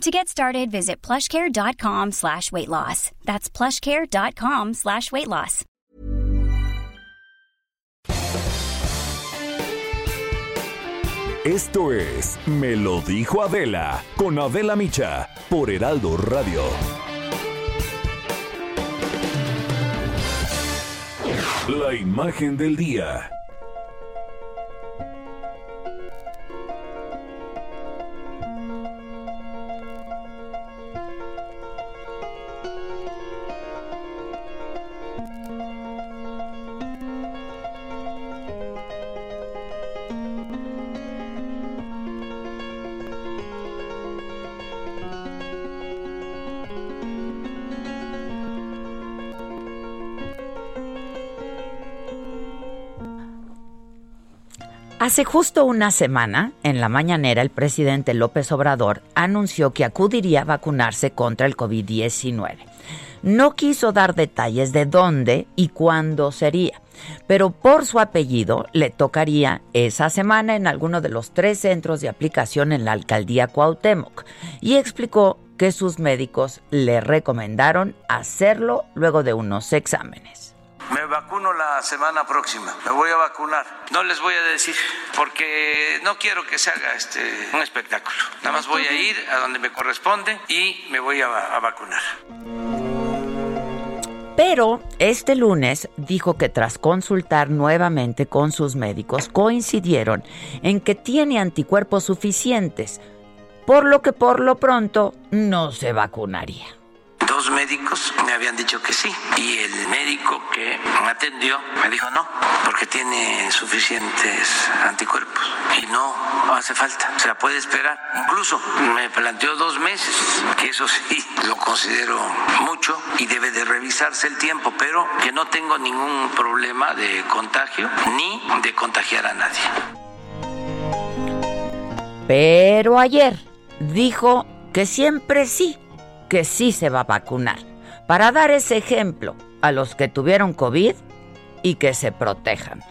To get started, visit plushcare.com slash weight loss. That's plushcare.com slash weight loss. Esto es Me lo dijo Adela con Adela Micha por Heraldo Radio. La imagen del día. Hace justo una semana, en la mañanera, el presidente López Obrador anunció que acudiría a vacunarse contra el COVID-19. No quiso dar detalles de dónde y cuándo sería, pero por su apellido le tocaría esa semana en alguno de los tres centros de aplicación en la alcaldía Cuauhtémoc y explicó que sus médicos le recomendaron hacerlo luego de unos exámenes. Me vacuno la semana próxima. Me voy a vacunar. No les voy a decir porque no quiero que se haga este un espectáculo. Nada más voy a ir a donde me corresponde y me voy a, a vacunar. Pero este lunes dijo que tras consultar nuevamente con sus médicos coincidieron en que tiene anticuerpos suficientes, por lo que por lo pronto no se vacunaría dos médicos me habían dicho que sí y el médico que me atendió me dijo no, porque tiene suficientes anticuerpos y no hace falta, o sea, puede esperar. Incluso me planteó dos meses, que eso sí lo considero mucho y debe de revisarse el tiempo, pero que no tengo ningún problema de contagio ni de contagiar a nadie. Pero ayer dijo que siempre sí que sí se va a vacunar, para dar ese ejemplo a los que tuvieron COVID y que se protejan.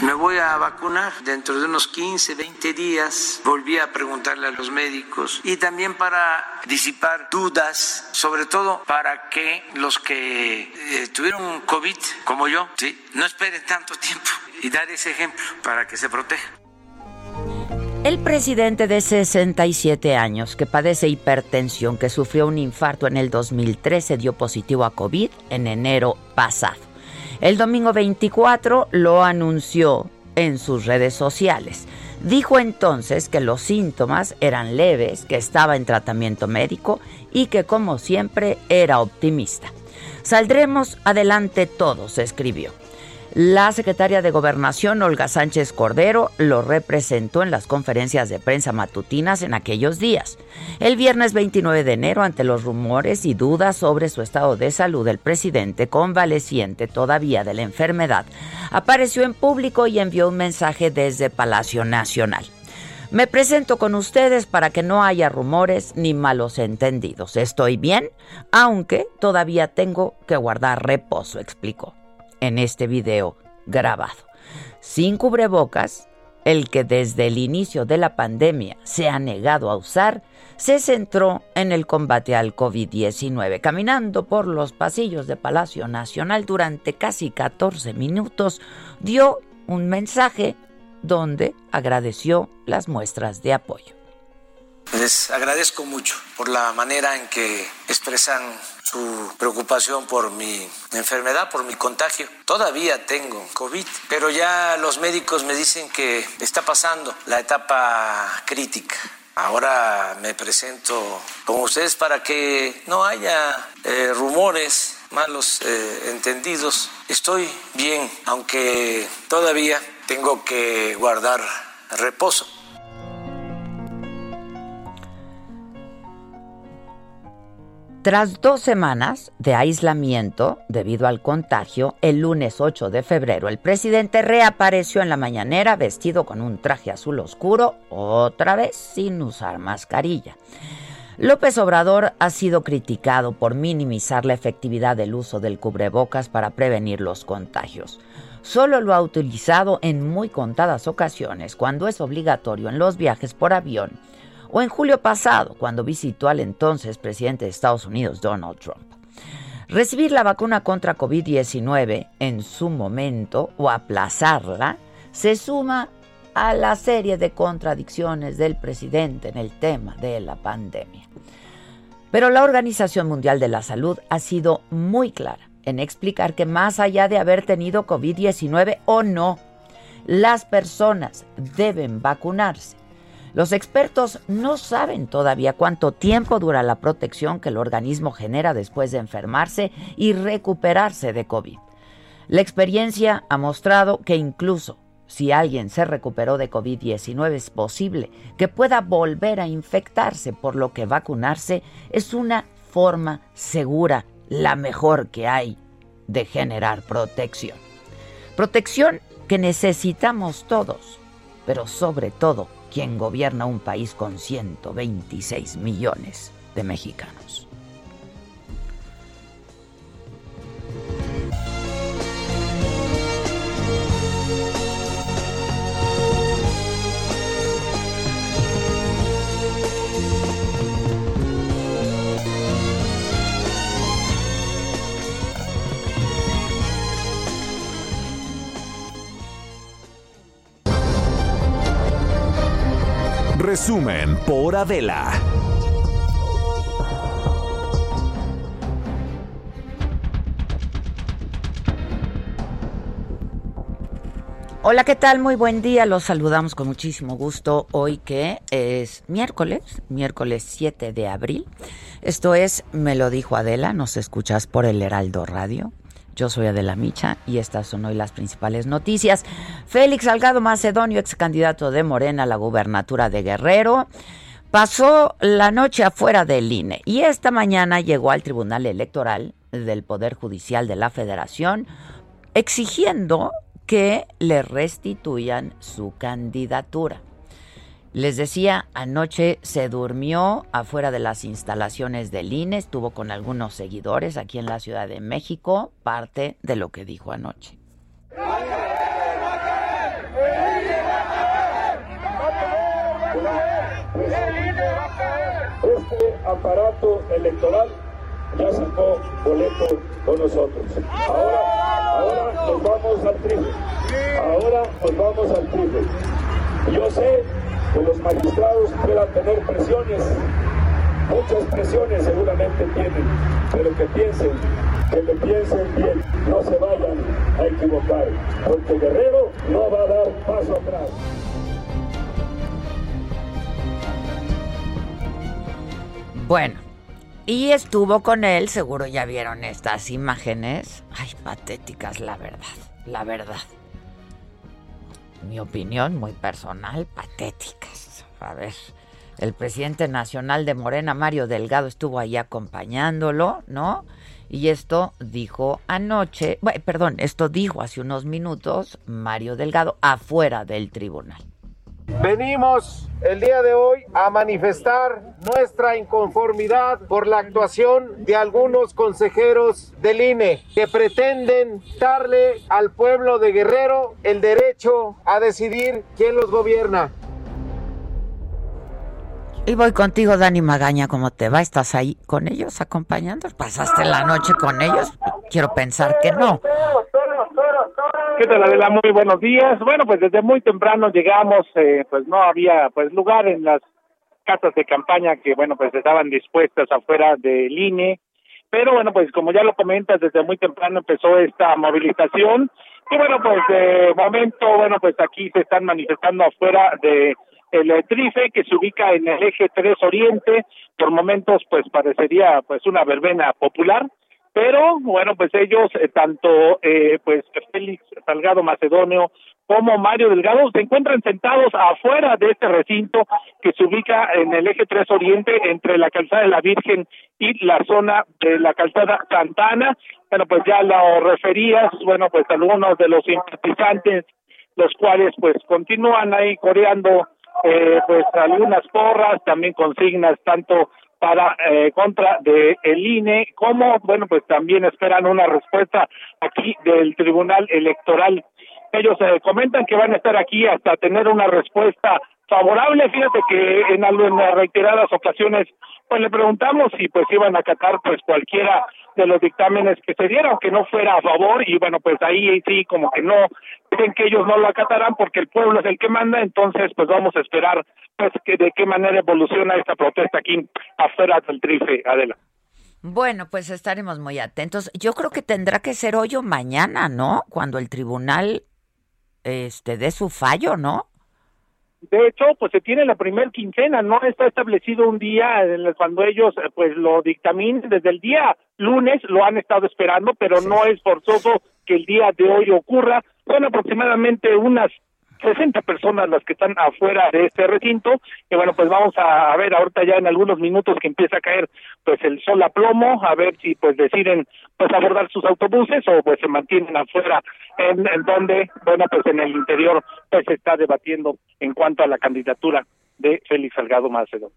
Me voy a vacunar dentro de unos 15, 20 días. Volví a preguntarle a los médicos y también para disipar dudas, sobre todo para que los que eh, tuvieron COVID como yo, no esperen tanto tiempo y dar ese ejemplo para que se protejan. El presidente de 67 años que padece hipertensión, que sufrió un infarto en el 2013, dio positivo a COVID en enero pasado. El domingo 24 lo anunció en sus redes sociales. Dijo entonces que los síntomas eran leves, que estaba en tratamiento médico y que como siempre era optimista. Saldremos adelante todos, escribió. La secretaria de Gobernación, Olga Sánchez Cordero, lo representó en las conferencias de prensa matutinas en aquellos días. El viernes 29 de enero, ante los rumores y dudas sobre su estado de salud, el presidente, convaleciente todavía de la enfermedad, apareció en público y envió un mensaje desde Palacio Nacional. Me presento con ustedes para que no haya rumores ni malos entendidos. Estoy bien, aunque todavía tengo que guardar reposo, explicó en este video grabado. Sin cubrebocas, el que desde el inicio de la pandemia se ha negado a usar, se centró en el combate al COVID-19, caminando por los pasillos de Palacio Nacional durante casi 14 minutos, dio un mensaje donde agradeció las muestras de apoyo. Les agradezco mucho por la manera en que expresan su preocupación por mi enfermedad, por mi contagio. Todavía tengo COVID, pero ya los médicos me dicen que está pasando la etapa crítica. Ahora me presento con ustedes para que no haya eh, rumores malos eh, entendidos. Estoy bien, aunque todavía tengo que guardar reposo. Tras dos semanas de aislamiento debido al contagio, el lunes 8 de febrero el presidente reapareció en la mañanera vestido con un traje azul oscuro, otra vez sin usar mascarilla. López Obrador ha sido criticado por minimizar la efectividad del uso del cubrebocas para prevenir los contagios. Solo lo ha utilizado en muy contadas ocasiones, cuando es obligatorio en los viajes por avión o en julio pasado, cuando visitó al entonces presidente de Estados Unidos, Donald Trump. Recibir la vacuna contra COVID-19 en su momento o aplazarla se suma a la serie de contradicciones del presidente en el tema de la pandemia. Pero la Organización Mundial de la Salud ha sido muy clara en explicar que más allá de haber tenido COVID-19 o no, las personas deben vacunarse los expertos no saben todavía cuánto tiempo dura la protección que el organismo genera después de enfermarse y recuperarse de COVID. La experiencia ha mostrado que incluso si alguien se recuperó de COVID-19 es posible que pueda volver a infectarse, por lo que vacunarse es una forma segura, la mejor que hay, de generar protección. Protección que necesitamos todos, pero sobre todo quien gobierna un país con 126 millones de mexicanos. Resumen por Adela. Hola, ¿qué tal? Muy buen día. Los saludamos con muchísimo gusto hoy que es miércoles, miércoles 7 de abril. Esto es Me lo dijo Adela, nos escuchas por el Heraldo Radio. Yo soy Adela Micha y estas son hoy las principales noticias. Félix Salgado Macedonio, ex candidato de Morena a la gubernatura de Guerrero, pasó la noche afuera del INE y esta mañana llegó al Tribunal Electoral del Poder Judicial de la Federación exigiendo que le restituyan su candidatura. Les decía, anoche se durmió afuera de las instalaciones del INE, estuvo con algunos seguidores aquí en la Ciudad de México, parte de lo que dijo anoche. Este aparato electoral ya sacó boleto con nosotros. Ahora, ahora nos vamos al triple. Ahora nos vamos al triple. Yo sé que los magistrados puedan tener presiones, muchas presiones seguramente tienen, pero que piensen, que lo piensen bien, no se vayan a equivocar, porque Guerrero no va a dar paso atrás. Bueno, y estuvo con él, seguro ya vieron estas imágenes. Ay, patéticas, la verdad, la verdad mi opinión muy personal, patéticas. A ver, el presidente nacional de Morena, Mario Delgado, estuvo ahí acompañándolo, ¿no? Y esto dijo anoche, bueno, perdón, esto dijo hace unos minutos Mario Delgado afuera del tribunal. Venimos el día de hoy a manifestar nuestra inconformidad por la actuación de algunos consejeros del INE que pretenden darle al pueblo de Guerrero el derecho a decidir quién los gobierna. Y voy contigo, Dani Magaña, ¿cómo te va? ¿Estás ahí con ellos acompañando? ¿Pasaste la noche con ellos? Quiero pensar que no. ¿Qué tal, Adela? Muy buenos días. Bueno, pues desde muy temprano llegamos, eh, pues no había pues lugar en las casas de campaña que, bueno, pues estaban dispuestas afuera del INE. Pero bueno, pues como ya lo comentas, desde muy temprano empezó esta movilización. Y bueno, pues de momento, bueno, pues aquí se están manifestando afuera de el Trife que se ubica en el eje 3 Oriente. Por momentos, pues parecería pues una verbena popular pero bueno, pues ellos, eh, tanto eh, pues Félix Salgado Macedonio como Mario Delgado se encuentran sentados afuera de este recinto que se ubica en el eje 3 Oriente entre la calzada de la Virgen y la zona de la calzada Santana. Bueno, pues ya lo referías, bueno, pues algunos de los simpatizantes, los cuales pues continúan ahí coreando eh, pues algunas porras, también consignas tanto para eh, contra de el INE como bueno pues también esperan una respuesta aquí del Tribunal Electoral. Ellos eh, comentan que van a estar aquí hasta tener una respuesta favorable. Fíjate que en, en reiteradas ocasiones pues le preguntamos si pues iban a acatar pues cualquiera de los dictámenes que se dieran, que no fuera a favor y bueno pues ahí sí como que no dicen que ellos no lo acatarán porque el pueblo es el que manda, entonces pues vamos a esperar pues que de qué manera evoluciona esta protesta aquí afuera del Trife, Adela. Bueno, pues estaremos muy atentos. Yo creo que tendrá que ser hoy o mañana, ¿no? Cuando el tribunal este dé su fallo, ¿no? De hecho, pues se tiene la primer quincena, no está establecido un día cuando ellos eh, pues lo dictaminen desde el día lunes lo han estado esperando, pero no es forzoso que el día de hoy ocurra. Son aproximadamente unas 60 personas las que están afuera de este recinto, y bueno, pues vamos a, ver ahorita ya en algunos minutos que empieza a caer pues el sol a plomo, a ver si pues deciden pues abordar sus autobuses o pues se mantienen afuera en, en donde, bueno, pues en el interior pues se está debatiendo en cuanto a la candidatura de Félix Salgado Macedo.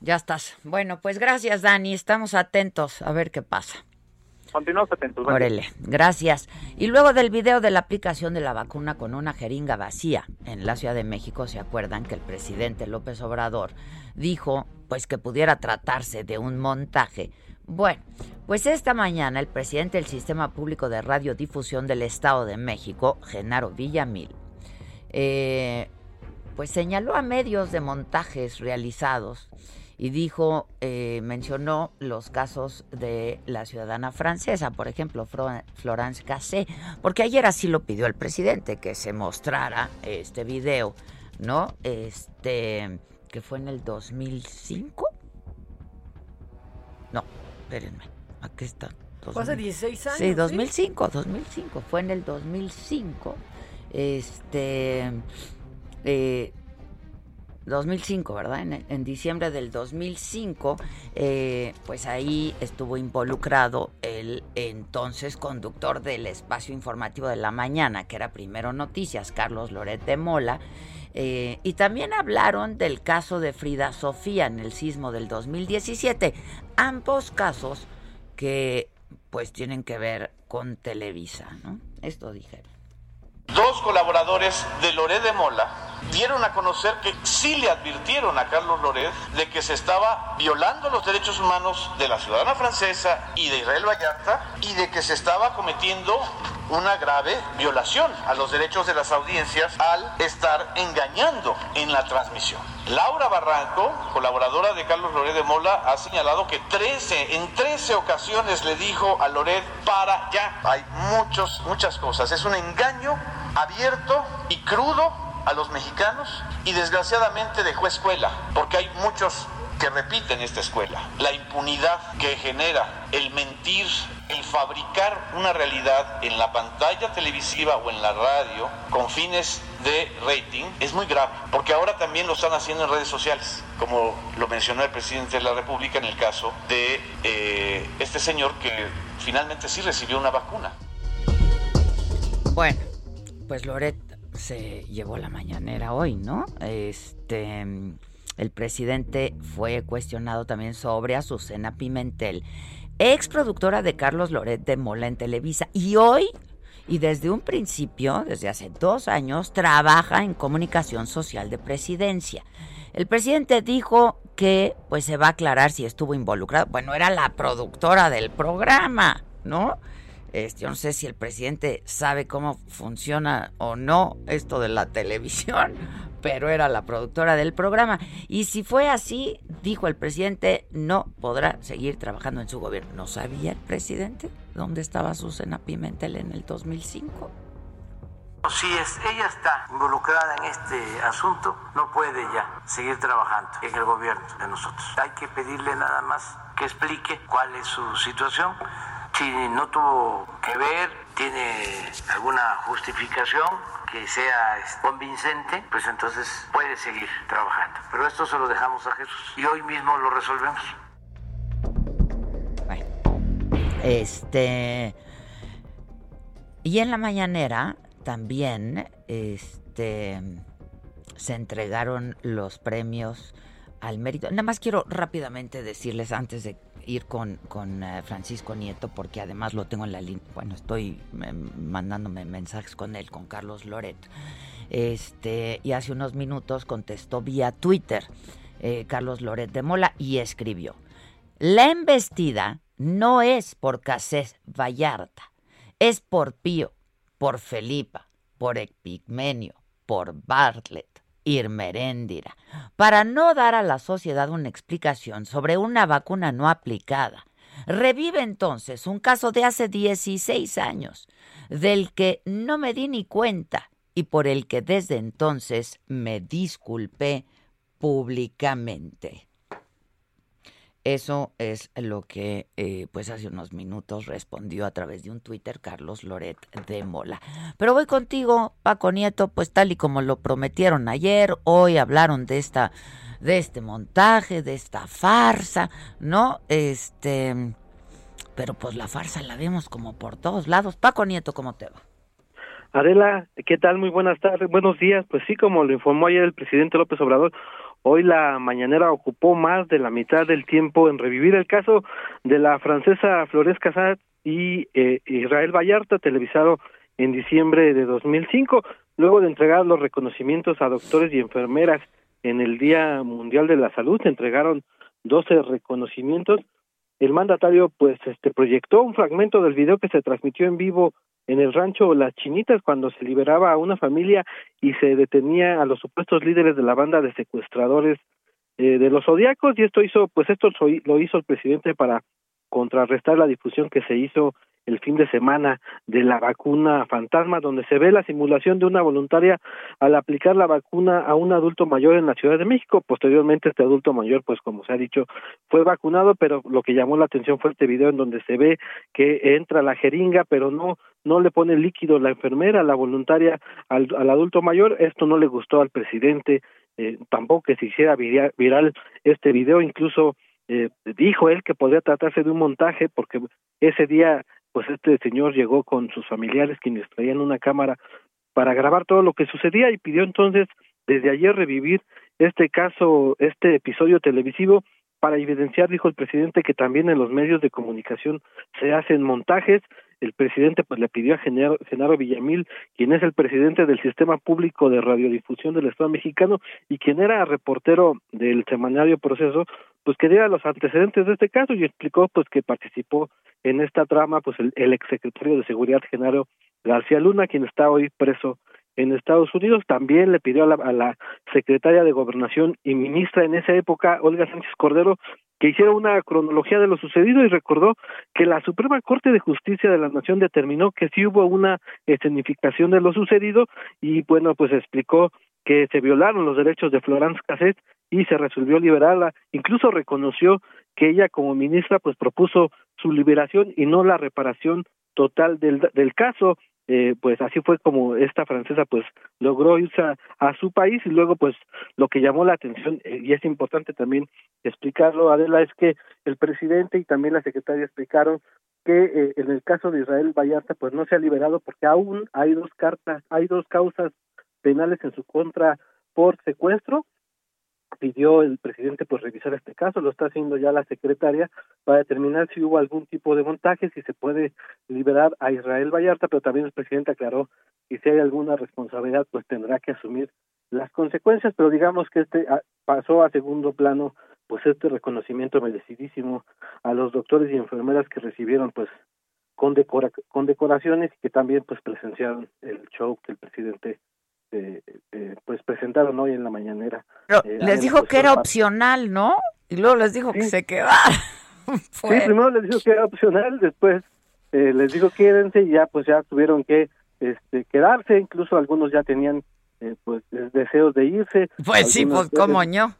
Ya estás. Bueno, pues gracias Dani, estamos atentos a ver qué pasa. Continuamos atentos. Órale, gracias. Y luego del video de la aplicación de la vacuna con una jeringa vacía en la Ciudad de México, ¿se acuerdan que el presidente López Obrador dijo pues que pudiera tratarse de un montaje? Bueno, pues esta mañana el presidente del Sistema Público de Radiodifusión del Estado de México, Genaro Villamil, eh, pues señaló a medios de montajes realizados y dijo, eh, mencionó los casos de la ciudadana francesa, por ejemplo, Florence Cassé, porque ayer así lo pidió el presidente, que se mostrara este video, ¿no? Este, que fue en el 2005. No, espérenme, aquí está. Fue hace 16 años. Sí, 2005, 2005, fue en el 2005. Este, eh, 2005, ¿verdad? En, diciembre del 2005, eh, pues ahí estuvo involucrado el entonces conductor del espacio informativo de la mañana, que era Primero Noticias, Carlos Loret de Mola. Eh, y también hablaron del caso de Frida Sofía en el sismo del 2017. Ambos casos que pues tienen que ver con Televisa, ¿no? Esto dijeron. Dos colaboradores de Loret de Mola dieron a conocer que sí le advirtieron a Carlos Loret de que se estaba violando los derechos humanos de la ciudadana francesa y de Israel Vallarta y de que se estaba cometiendo una grave violación a los derechos de las audiencias al estar engañando en la transmisión. Laura Barranco, colaboradora de Carlos Loret de Mola, ha señalado que 13, en 13 ocasiones le dijo a Loret para ya. Hay muchos, muchas cosas. Es un engaño abierto y crudo a los mexicanos y desgraciadamente dejó escuela, porque hay muchos que repiten esta escuela. La impunidad que genera el mentir, el fabricar una realidad en la pantalla televisiva o en la radio con fines de rating es muy grave, porque ahora también lo están haciendo en redes sociales, como lo mencionó el presidente de la República en el caso de eh, este señor que finalmente sí recibió una vacuna. Bueno, pues Loret se llevó la mañanera hoy, ¿no? Este, el presidente fue cuestionado también sobre Azucena Pimentel, ex productora de Carlos Loret de Mola en Televisa, y hoy y desde un principio, desde hace dos años, trabaja en comunicación social de presidencia. El presidente dijo que pues se va a aclarar si estuvo involucrado. Bueno, era la productora del programa, ¿no? Este, yo no sé si el presidente sabe cómo funciona o no esto de la televisión, pero era la productora del programa. Y si fue así, dijo el presidente, no podrá seguir trabajando en su gobierno. ¿No sabía el presidente dónde estaba Susana Pimentel en el 2005? Si es, ella está involucrada en este asunto, no puede ya seguir trabajando en el gobierno de nosotros. Hay que pedirle nada más que explique cuál es su situación Si no tuvo que ver, tiene alguna justificación que sea convincente, pues entonces puede seguir trabajando. Pero esto se lo dejamos a Jesús y hoy mismo lo resolvemos. Bueno, este. Y en la mañanera también este, se entregaron los premios al mérito. Nada más quiero rápidamente decirles antes de ir con, con eh, Francisco Nieto, porque además lo tengo en la línea, bueno, estoy em, mandándome mensajes con él, con Carlos Loret. Este, y hace unos minutos contestó vía Twitter eh, Carlos Loret de Mola y escribió: La embestida no es por Casés Vallarta, es por Pío, por Felipa, por Epigmenio, por Bartlett, Irmeréndira, para no dar a la sociedad una explicación sobre una vacuna no aplicada. Revive entonces un caso de hace 16 años, del que no me di ni cuenta y por el que desde entonces me disculpé públicamente. Eso es lo que, eh, pues hace unos minutos respondió a través de un Twitter Carlos Loret de Mola. Pero voy contigo, Paco Nieto, pues tal y como lo prometieron ayer, hoy hablaron de esta, de este montaje, de esta farsa, ¿no? Este, pero pues la farsa la vemos como por todos lados. Paco Nieto, ¿cómo te va? Adela, ¿qué tal? Muy buenas tardes, buenos días. Pues sí, como lo informó ayer el presidente López Obrador, Hoy la mañanera ocupó más de la mitad del tiempo en revivir el caso de la francesa Flores Casat y eh, Israel Vallarta, televisado en diciembre de 2005, luego de entregar los reconocimientos a doctores y enfermeras en el Día Mundial de la Salud, entregaron 12 reconocimientos. El mandatario pues este proyectó un fragmento del video que se transmitió en vivo en el rancho Las Chinitas cuando se liberaba a una familia y se detenía a los supuestos líderes de la banda de secuestradores eh, de los zodiacos y esto hizo pues esto lo hizo el presidente para contrarrestar la difusión que se hizo el fin de semana de la vacuna fantasma, donde se ve la simulación de una voluntaria al aplicar la vacuna a un adulto mayor en la Ciudad de México. Posteriormente, este adulto mayor, pues como se ha dicho, fue vacunado, pero lo que llamó la atención fue este video en donde se ve que entra la jeringa, pero no no le pone líquido la enfermera, la voluntaria al, adulto mayor. Esto no le gustó al presidente, eh, tampoco que se hiciera viral este video, incluso eh, dijo él que podría tratarse de un montaje porque ese día pues este señor llegó con sus familiares quienes traían una cámara para grabar todo lo que sucedía y pidió entonces desde ayer revivir este caso, este episodio televisivo para evidenciar, dijo el presidente, que también en los medios de comunicación se hacen montajes. El presidente pues le pidió a Genaro, Villamil, quien es el presidente del Sistema Público de Radiodifusión del Estado mexicano y quien era reportero del semanario Proceso, pues que diera los antecedentes de este caso y explicó pues que participó en esta trama pues el, el exsecretario de Seguridad Genaro García Luna, quien está hoy preso en Estados Unidos. También le pidió a la, secretaria de Gobernación y ministra en esa época, Olga Sánchez Cordero, que hiciera una cronología de lo sucedido y recordó que la Suprema Corte de Justicia de la Nación determinó que sí hubo una escenificación de lo sucedido y bueno, pues explicó que se violaron los derechos de Florence Cassette y se resolvió liberarla. Incluso reconoció que ella como ministra pues propuso su liberación y no la reparación total del, del caso. Eh, pues así fue como esta francesa pues logró irse a, su país y luego pues lo que llamó la atención eh, y es importante también explicarlo Adela es que el presidente y también la secretaria explicaron que eh, en el caso de Israel Vallarta pues no se ha liberado porque aún hay dos cartas hay dos causas penales en su contra por secuestro pidió el presidente pues revisar este caso, lo está haciendo ya la secretaria para determinar si hubo algún tipo de montaje, si se puede liberar a Israel Vallarta, pero también el presidente aclaró que si hay alguna responsabilidad pues tendrá que asumir las consecuencias, pero digamos que este ah, pasó a segundo plano pues este reconocimiento merecidísimo a los doctores y enfermeras que recibieron pues con, decora con decoraciones y que también pues presenciaron el show que el presidente eh, eh, pues presentaron hoy en la mañanera. Eh, les dijo que era opcional, ¿no? Y luego les dijo que se quedara. sí, primero les dijo que era opcional, después eh, les dijo quédense y ya pues ya tuvieron que este, quedarse, incluso algunos ya tenían pues deseos de irse. Pues sí, pues cómo no.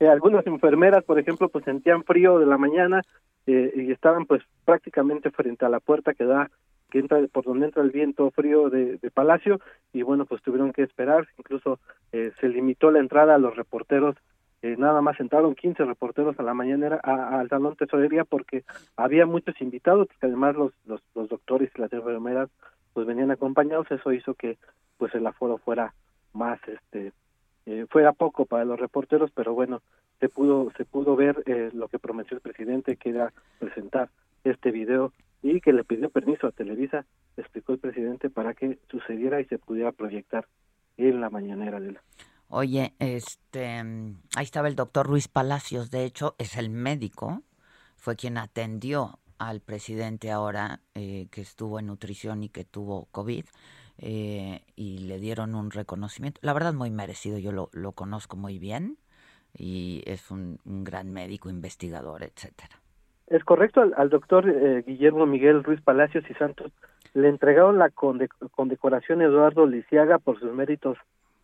Eh, algunas enfermeras, por ejemplo, pues sentían frío de la mañana eh, y estaban pues prácticamente frente a la puerta que da que entra por donde entra el viento frío de, Palacio y bueno pues tuvieron que esperar incluso eh, se limitó la entrada a los reporteros eh, nada más entraron 15 reporteros a la mañana al salón tesorería porque había muchos invitados porque además los, los, los doctores y las enfermeras pues venían acompañados eso hizo que pues el aforo fuera más este eh, fuera poco para los reporteros pero bueno se pudo se pudo ver eh, lo que prometió el presidente que era presentar este video y que le pidió permiso a Televisa, explicó el presidente, para que sucediera y se pudiera proyectar en la mañanera de la... Oye, este, ahí estaba el doctor Ruiz Palacios, de hecho, es el médico, fue quien atendió al presidente ahora eh, que estuvo en nutrición y que tuvo COVID. Eh, y le dieron un reconocimiento, la verdad muy merecido, yo lo, lo conozco muy bien y es un, un gran médico, investigador, etcétera. Es correcto, al, doctor eh, Guillermo Miguel Ruiz Palacios y Santos le entregaron la condecoración Eduardo Lisiaga por sus méritos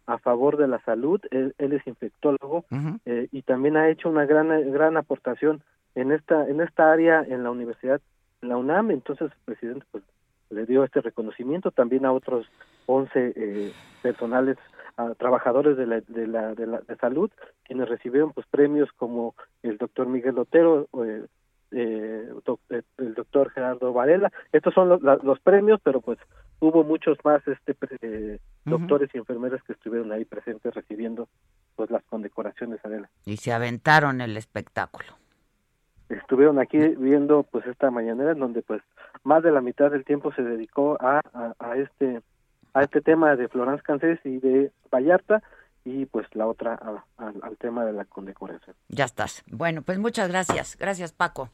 a favor de la salud. Él, es infectólogo eh, y también ha hecho una gran gran aportación en esta en esta área en la universidad, en la UNAM. Entonces el presidente pues, le dio este reconocimiento también a otros 11 eh, personales trabajadores de la, de la, de la de salud quienes recibieron pues premios como el doctor Miguel Otero eh, eh, eh, el doctor Gerardo Varela. Estos son los, premios, pero pues hubo muchos más este eh, doctores y enfermeras que estuvieron ahí presentes recibiendo pues las condecoraciones Adela. Y se aventaron el espectáculo. Estuvieron aquí viendo pues esta mañanera en donde pues más de la mitad del tiempo se dedicó a, a, este a este tema de Florence Cancés y de Vallarta y pues la otra al tema de la condecoración. Ya estás. Bueno, pues muchas gracias. Gracias, Paco.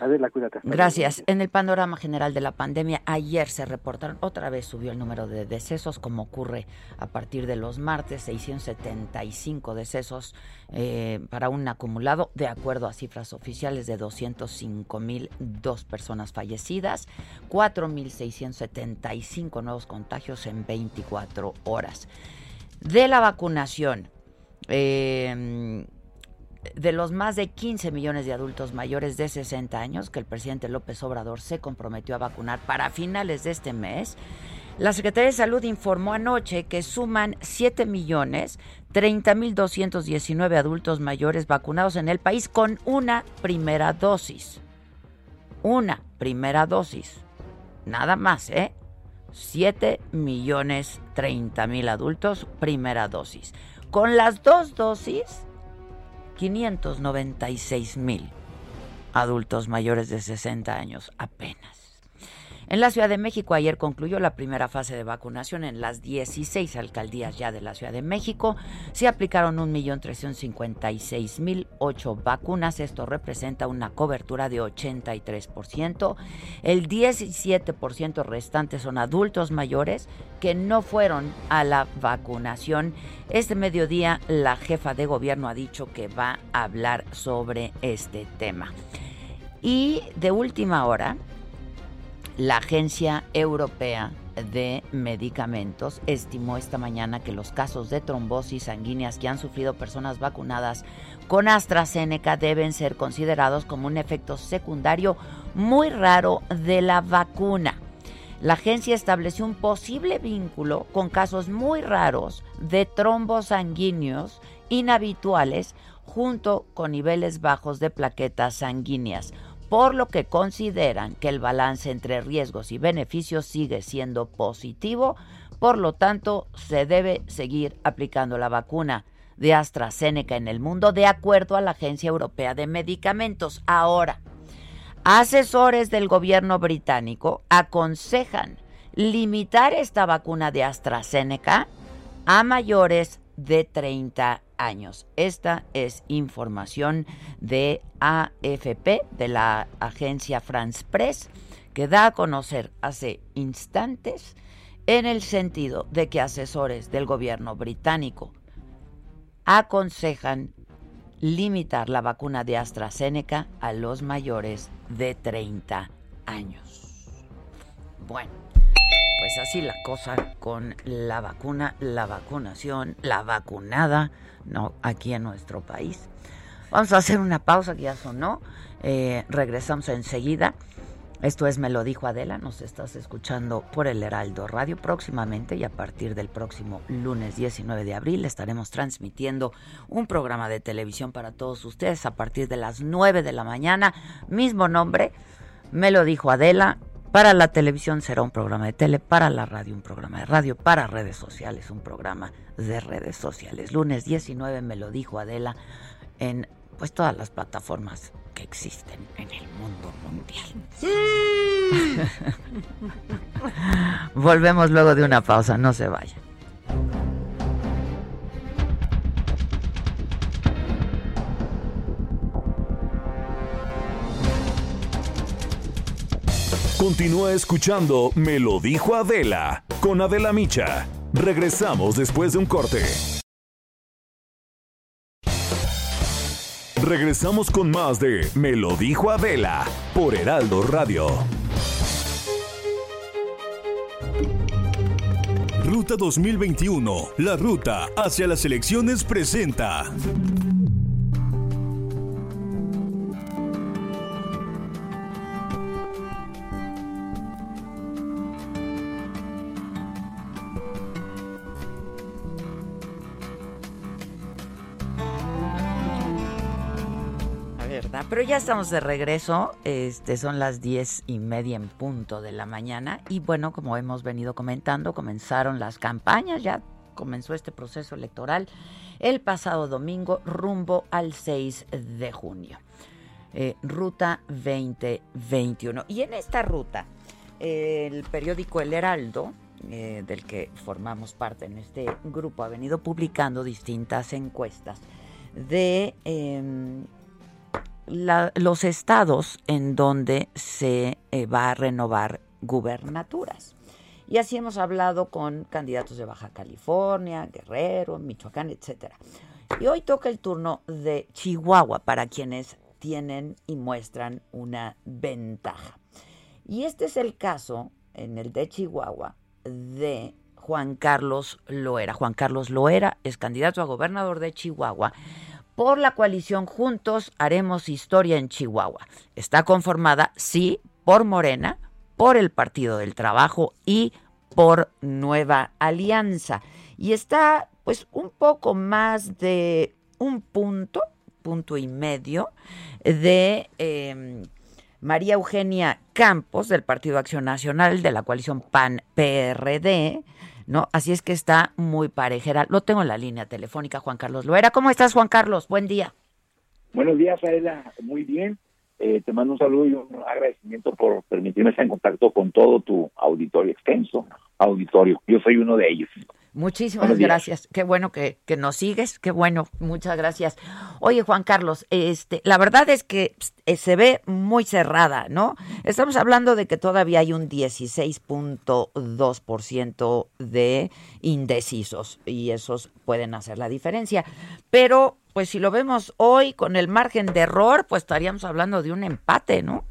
Adela, cuídate. Gracias. En el panorama general de la pandemia, ayer se reportaron, otra vez subió el número de decesos, como ocurre a partir de los martes, 675 decesos eh, para un acumulado, de acuerdo a cifras oficiales de 205 mil dos personas fallecidas, 4.675 nuevos contagios en 24 horas. De la vacunación, eh, de los más de 15 millones de adultos mayores de 60 años que el presidente López Obrador se comprometió a vacunar para finales de este mes, la Secretaría de Salud informó anoche que suman 7 millones 30 mil 219 adultos mayores vacunados en el país con una primera dosis. Una primera dosis. Nada más, ¿eh? 7 millones 30 mil adultos, primera dosis. Con las dos dosis, 596 mil adultos mayores de 60 años apenas. En la Ciudad de México ayer concluyó la primera fase de vacunación en las 16 alcaldías ya de la Ciudad de México. Se aplicaron 1.356.008 vacunas. Esto representa una cobertura de 83%. El 17% restante son adultos mayores que no fueron a la vacunación. Este mediodía la jefa de gobierno ha dicho que va a hablar sobre este tema. Y de última hora, la Agencia Europea de Medicamentos estimó esta mañana que los casos de trombosis sanguíneas que han sufrido personas vacunadas con AstraZeneca deben ser considerados como un efecto secundario muy raro de la vacuna. La agencia estableció un posible vínculo con casos muy raros de trombos sanguíneos inhabituales junto con niveles bajos de plaquetas sanguíneas por lo que consideran que el balance entre riesgos y beneficios sigue siendo positivo, por lo tanto se debe seguir aplicando la vacuna de AstraZeneca en el mundo de acuerdo a la Agencia Europea de Medicamentos. Ahora, asesores del gobierno británico aconsejan limitar esta vacuna de AstraZeneca a mayores de 30 años. Esta es información de AFP, de la agencia France Press, que da a conocer hace instantes en el sentido de que asesores del gobierno británico aconsejan limitar la vacuna de AstraZeneca a los mayores de 30 años. Bueno, pues así la cosa con la vacuna, la vacunación, la vacunada, no, aquí en nuestro país. Vamos a hacer una pausa que ya sonó. Eh, regresamos enseguida. Esto es Me lo dijo Adela, nos estás escuchando por el Heraldo Radio próximamente y a partir del próximo lunes 19 de abril estaremos transmitiendo un programa de televisión para todos ustedes a partir de las 9 de la mañana, mismo nombre, Me lo dijo Adela, para la televisión será un programa de tele, para la radio un programa de radio, para redes sociales un programa de redes sociales. Lunes 19 me lo dijo Adela en pues todas las plataformas que existen en el mundo mundial. ¡Sí! Volvemos luego de una pausa, no se vayan. Continúa escuchando Me lo dijo Adela con Adela Micha. Regresamos después de un corte. Regresamos con más de Me lo dijo Adela por Heraldo Radio. Ruta 2021, la ruta hacia las elecciones presenta. Pero ya estamos de regreso, este, son las diez y media en punto de la mañana y bueno, como hemos venido comentando, comenzaron las campañas, ya comenzó este proceso electoral el pasado domingo rumbo al 6 de junio. Eh, ruta 2021. Y en esta ruta, el periódico El Heraldo, eh, del que formamos parte en este grupo, ha venido publicando distintas encuestas de los estados en donde se eh, va a renovar gubernaturas. Y así hemos hablado con candidatos de Baja California, Guerrero, Michoacán, etc. Y hoy toca el turno de Chihuahua para quienes tienen y muestran una ventaja. Y este es el caso, en el de Chihuahua, de Juan Carlos Loera. Juan Carlos Loera es candidato a gobernador de Chihuahua por la coalición Juntos Haremos Historia en Chihuahua. Está conformada, sí, por Morena, por el Partido del Trabajo y por Nueva Alianza. Y está pues un poco más de un punto, punto y medio, de em, María Eugenia Campos del Partido Acción Nacional de la coalición PAN-PRD, ¿no? Así es que está muy parejera. Lo tengo en la línea telefónica, Juan Carlos Loera. ¿Cómo estás, Juan Carlos? Buen día. Buenos días, Aela. Muy bien. Eh, te mando un saludo y un agradecimiento por permitirme estar en contacto con todo tu auditorio extenso, auditorio. Yo soy uno de ellos. Muchísimas gracias. Qué bueno que, que, nos sigues. Qué bueno. Muchas gracias. Oye, Juan Carlos, este, la verdad es que eh, se ve muy cerrada, ¿no? Estamos hablando de que todavía hay un 16.2% de indecisos y esos pueden hacer la diferencia. Pero, pues si lo vemos hoy con el margen de error, pues estaríamos hablando de un empate, ¿no?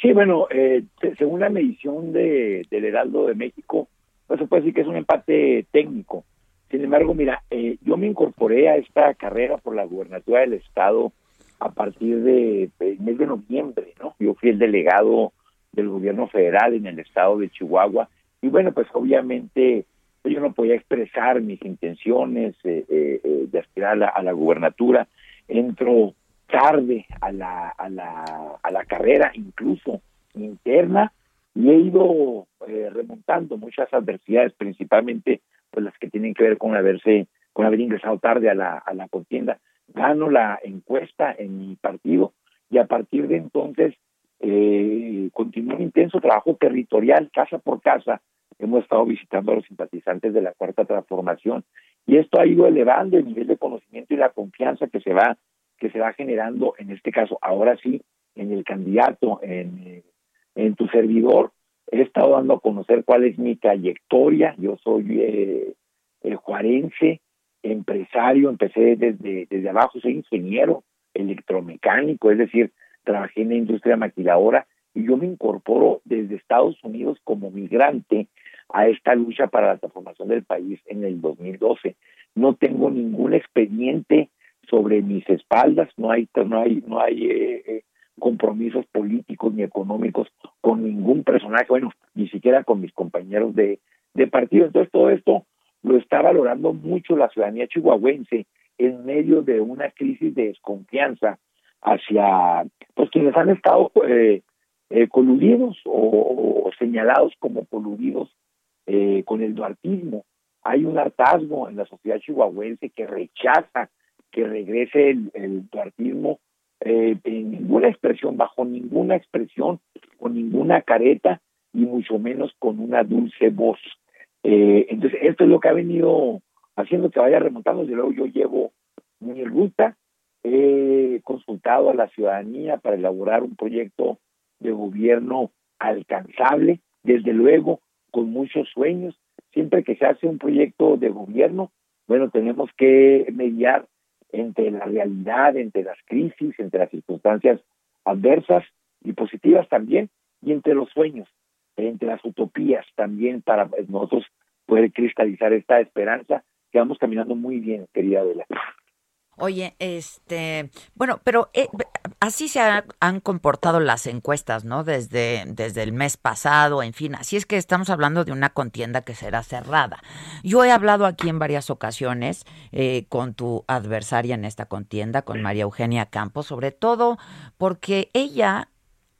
Sí, bueno, eh, según la medición de, del Heraldo de México, pues se puede decir que es un empate técnico. Sin embargo, mira, eh, yo me incorporé a esta carrera por la gubernatura del Estado a partir de mes de noviembre, ¿no? Yo fui el delegado del gobierno federal en el estado de Chihuahua y bueno, pues obviamente yo no podía expresar mis intenciones eh, eh, de aspirar a la, a la, gubernatura. Entro tarde a la, a la, a la carrera, incluso interna, y he ido eh, remontando muchas adversidades, principalmente pues las que tienen que ver con haberse con haber ingresado tarde a la, a la contienda. Gano la encuesta en mi partido y a partir de entonces eh, un intenso trabajo territorial, casa por casa. Hemos estado visitando a los simpatizantes de la Cuarta Transformación y esto ha ido elevando el nivel de conocimiento y la confianza que se va que se va generando en este caso ahora sí en el candidato en eh, en tu servidor he estado dando a conocer cuál es mi trayectoria. Yo soy eh, el juarense, empresario, empecé desde, desde abajo, soy ingeniero electromecánico, es decir, trabajé en la industria maquiladora y yo me incorporo desde Estados Unidos como migrante a esta lucha para la transformación del país en el 2012. No tengo ningún expediente sobre mis espaldas, no hay no hay no hay eh, eh, compromisos políticos ni económicos con ningún personaje, bueno, ni siquiera con mis compañeros de, partido. Entonces todo esto lo está valorando mucho la ciudadanía chihuahuense en medio de una crisis de desconfianza hacia pues quienes han estado eh, eh coludidos o, señalados como coludidos eh, con el duartismo. Hay un hartazgo en la sociedad chihuahuense que rechaza que regrese el, el duartismo eh, en ninguna expresión, bajo ninguna expresión, con ninguna careta y mucho menos con una dulce voz. Eh, entonces, esto es lo que ha venido haciendo que vaya remontando. Desde luego, yo llevo mi ruta, he consultado a la ciudadanía para elaborar un proyecto de gobierno alcanzable, desde luego, con muchos sueños. Siempre que se hace un proyecto de gobierno, bueno, tenemos que mediar entre la realidad, entre las crisis, entre las circunstancias adversas y positivas también, y entre los sueños, entre las utopías también para nosotros poder cristalizar esta esperanza que vamos caminando muy bien, querida Adela. Oye, este, bueno, pero eh, así se han comportado las encuestas, ¿no? Desde, desde el mes pasado, en fin, así es que estamos hablando de una contienda que será cerrada. Yo he hablado aquí en varias ocasiones eh, con tu adversaria en esta contienda, con María Eugenia Campos, sobre todo porque ella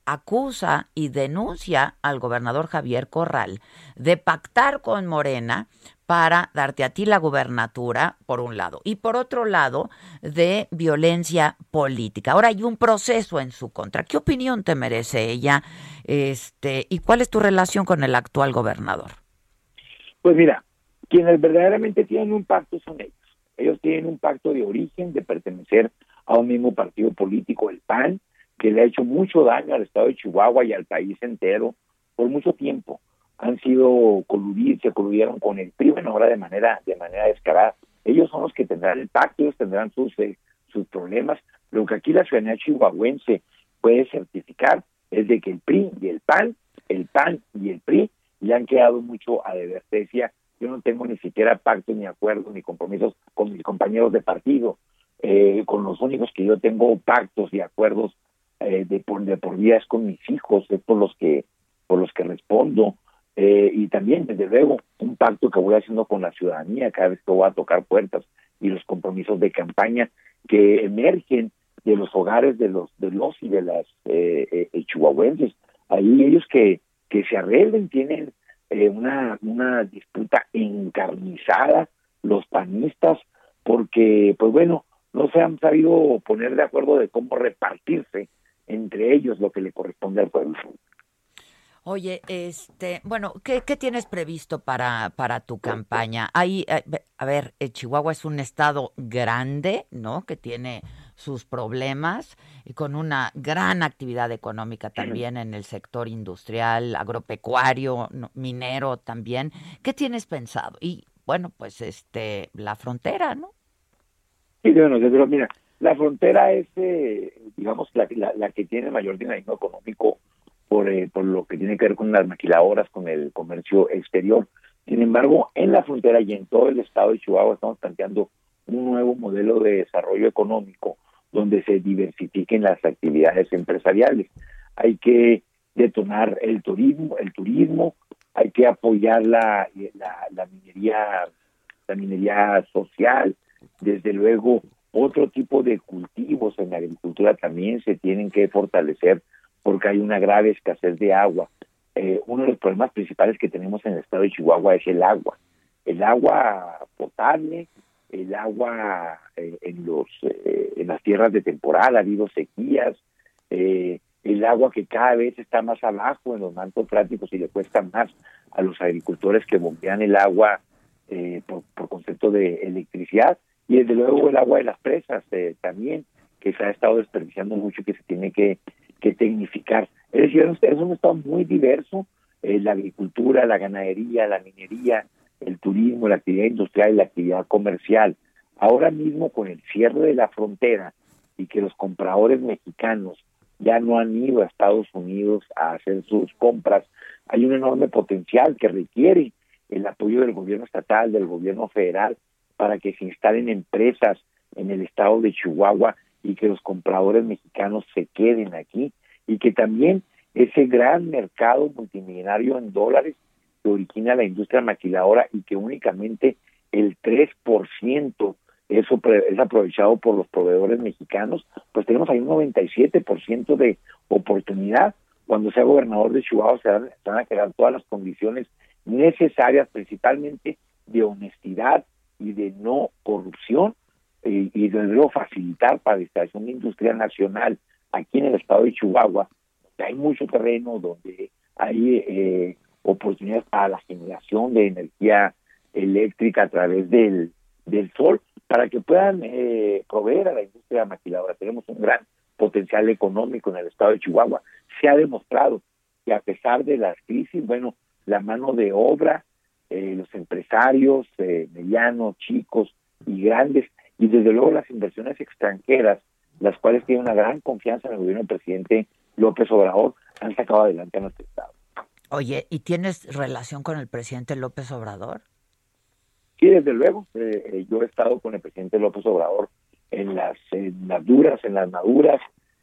acusa y denuncia al gobernador Javier Corral de pactar con Morena para darte a ti la gubernatura, por un lado, y por otro lado, de violencia política. Ahora hay un proceso en su contra. ¿Qué opinión te merece ella? Este, ¿Y cuál es tu relación con el actual gobernador? Pues mira, quienes verdaderamente tienen un pacto son ellos. Ellos tienen un pacto de origen, de pertenecer a un mismo partido político, el PAN, que le ha hecho mucho daño al estado de Chihuahua y al país entero por mucho tiempo han sido coludir, se coludieron con el PRI, bueno, ahora de manera, de manera descarada. Ellos son los que tendrán el pacto, ellos tendrán sus, eh, sus problemas. Lo que aquí la ciudadanía chihuahuense puede certificar es de que el PRI y el PAN, el PAN y el PRI, le han quedado mucho a deber. decía, yo no tengo ni siquiera pacto, ni acuerdos, ni compromisos con mis compañeros de partido. Eh, con los únicos que yo tengo pactos y acuerdos eh, de, por, de por vida es con mis hijos, es por los que por los que respondo. Eh, y también, desde luego, un pacto que voy haciendo con la ciudadanía cada vez que voy a tocar puertas y los compromisos de campaña que emergen de los hogares de los de los y de las eh, eh, chihuahuenses. Ahí ellos que, que se arreglen tienen eh, una, una disputa encarnizada, los panistas, porque, pues bueno, no se han sabido poner de acuerdo de cómo repartirse entre ellos lo que le corresponde al pueblo. Oye, este, bueno, ¿qué, qué tienes previsto para, para tu campaña? Hay, eh, a ver, eh, Chihuahua es un estado grande, ¿no? Que tiene sus problemas y con una gran actividad económica también en el sector industrial, agropecuario, minero también. ¿Qué tienes pensado? Y bueno, pues este, la frontera, ¿no? Sí, bueno, desde mira, la frontera es, eh, digamos, la, la, que tiene mayor dinamismo económico por, eh, por lo que tiene que ver con las maquiladoras, con el comercio exterior. Sin embargo, en la frontera y en todo el estado de Chihuahua estamos planteando un nuevo modelo de desarrollo económico donde se diversifiquen las actividades empresariales. Hay que detonar el turismo, el turismo, hay que apoyar la, la minería, la minería social, desde luego otro tipo de cultivos en la agricultura también se tienen que fortalecer porque hay una grave escasez de agua. Eh, uno de los problemas principales que tenemos en el estado de Chihuahua es el agua. El agua potable, el agua eh, en los eh, en las tierras de temporal, ha habido sequías, el agua que cada vez está más abajo en los mantos prácticos y le cuesta más a los agricultores que bombean el agua por, por, concepto de electricidad y desde luego el agua de las presas también que se ha estado desperdiciando mucho y que se tiene que que tecnificar. Es decir, es un estado muy diverso, eh, la agricultura, la ganadería, la minería, el turismo, la actividad industrial y la actividad comercial. Ahora mismo con el cierre de la frontera y que los compradores mexicanos ya no han ido a Estados Unidos a hacer sus compras. Hay un enorme potencial que requiere el apoyo del gobierno estatal, del gobierno federal, para que se instalen empresas en el estado de Chihuahua y que los compradores mexicanos se queden aquí y que también ese gran mercado multimillonario en dólares que origina la industria maquiladora y que únicamente el 3% eso es aprovechado por los proveedores mexicanos, pues tenemos ahí un 97% de oportunidad. Cuando sea gobernador de Chihuahua se van, a crear todas las condiciones necesarias, principalmente de honestidad y de no corrupción, eh, y de luego facilitar para la instalación de industria nacional aquí en el estado de Chihuahua, donde hay mucho terreno, donde hay eh, oportunidades para la generación de energía eléctrica a través del, del sol, para que puedan eh, proveer a la industria maquiladora. Tenemos un gran potencial económico en el estado de Chihuahua. Se ha demostrado que a pesar de las crisis, bueno, la mano de obra, eh, los empresarios eh, medianos, chicos y grandes, y desde luego las inversiones extranjeras, las cuales tienen una gran confianza en el gobierno del presidente López Obrador, han sacado adelante a nuestro estado. Oye, ¿y tienes relación con el presidente López Obrador? Sí, desde luego. Eh, eh, yo he estado con el presidente López Obrador en las, las duras, en las maduras,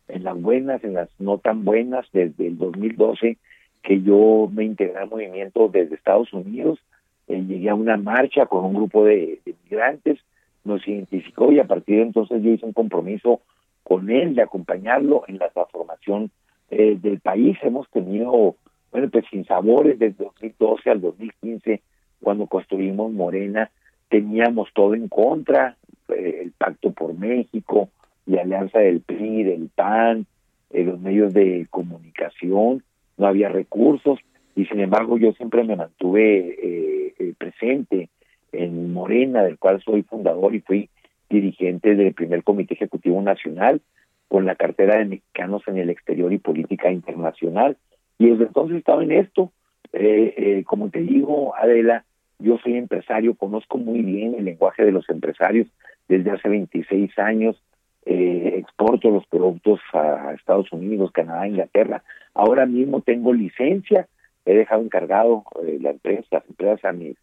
en las buenas, en las no tan buenas, desde el 2012 que yo me integré al movimiento desde Estados Unidos. Eh, llegué a una marcha con un grupo de, migrantes, nos identificó y a partir de entonces yo hice un compromiso con él de acompañarlo en la transformación del país. Hemos tenido, bueno, pues sin sabores desde 2012 al 2015 cuando construimos Morena, teníamos todo en contra, eh, el Pacto por México, la alianza del PRI, del PAN, eh, los medios de comunicación, no había recursos y sin embargo yo siempre me mantuve eh, presente en Morena, del cual soy fundador y fui dirigente del primer Comité Ejecutivo Nacional con la cartera de mexicanos en el exterior y política internacional. Y desde entonces estaba en esto, eh, eh, como te digo, Adela, yo soy empresario, conozco muy bien el lenguaje de los empresarios desde hace 26 años. Eh, exporto los productos a Estados Unidos, Canadá, Inglaterra. Ahora mismo tengo licencia, he dejado encargado eh, la empresa, las empresas a mis,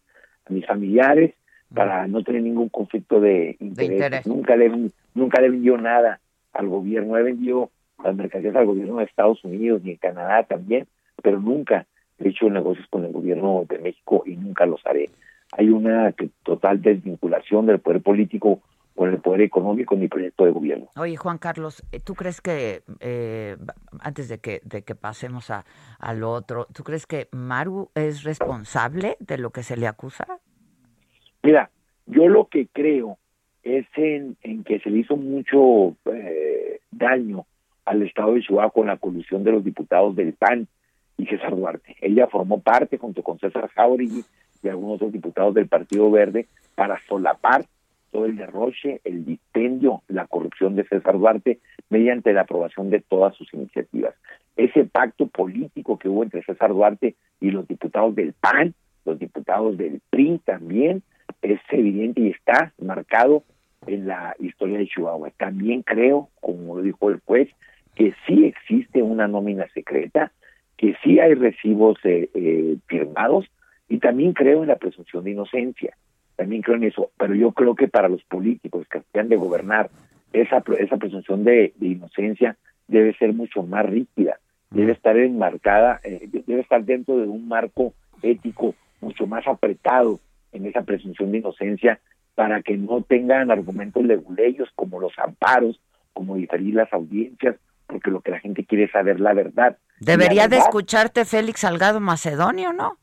a mis familiares para no tener ningún conflicto de interés. Nunca le nunca le vendió nada al gobierno, he vendido las mercancías al gobierno de Estados Unidos y en Canadá también, pero nunca he hecho negocios con el gobierno de México y nunca los haré. Hay una total desvinculación del poder político con el poder económico en mi proyecto de gobierno. Oye, Juan Carlos, eh, ¿tú crees que, eh, antes de que, de que pasemos a, a lo otro, ¿tú crees que Maru es responsable de lo que se le acusa? Mira, yo lo que creo es en, en que se le hizo mucho eh, daño al Estado de Chihuahua con la colusión de los diputados del PAN y César Duarte. Ella formó parte junto con César Jauregui y algunos otros diputados del Partido Verde para solapar todo el derroche, el dispendio, la corrupción de César Duarte mediante la aprobación de todas sus iniciativas. Ese pacto político que hubo entre César Duarte y los diputados del PAN, los diputados del PRI también, es evidente y está marcado en la historia de Chihuahua. También creo, como lo dijo el juez, que sí existe una nómina secreta, que sí hay recibos eh, eh, firmados y también creo en la presunción de inocencia, también creo en eso, pero yo creo que para los políticos que han de gobernar, esa, esa presunción de, inocencia debe ser mucho más rígida, debe estar enmarcada, eh, debe estar dentro de un marco ético mucho más apretado en esa presunción de inocencia para que no tengan argumentos leguleyos como los amparos, como diferir las audiencias, porque lo que la gente quiere es saber la verdad. Debería de escucharte Félix Salgado Macedonio, ¿no?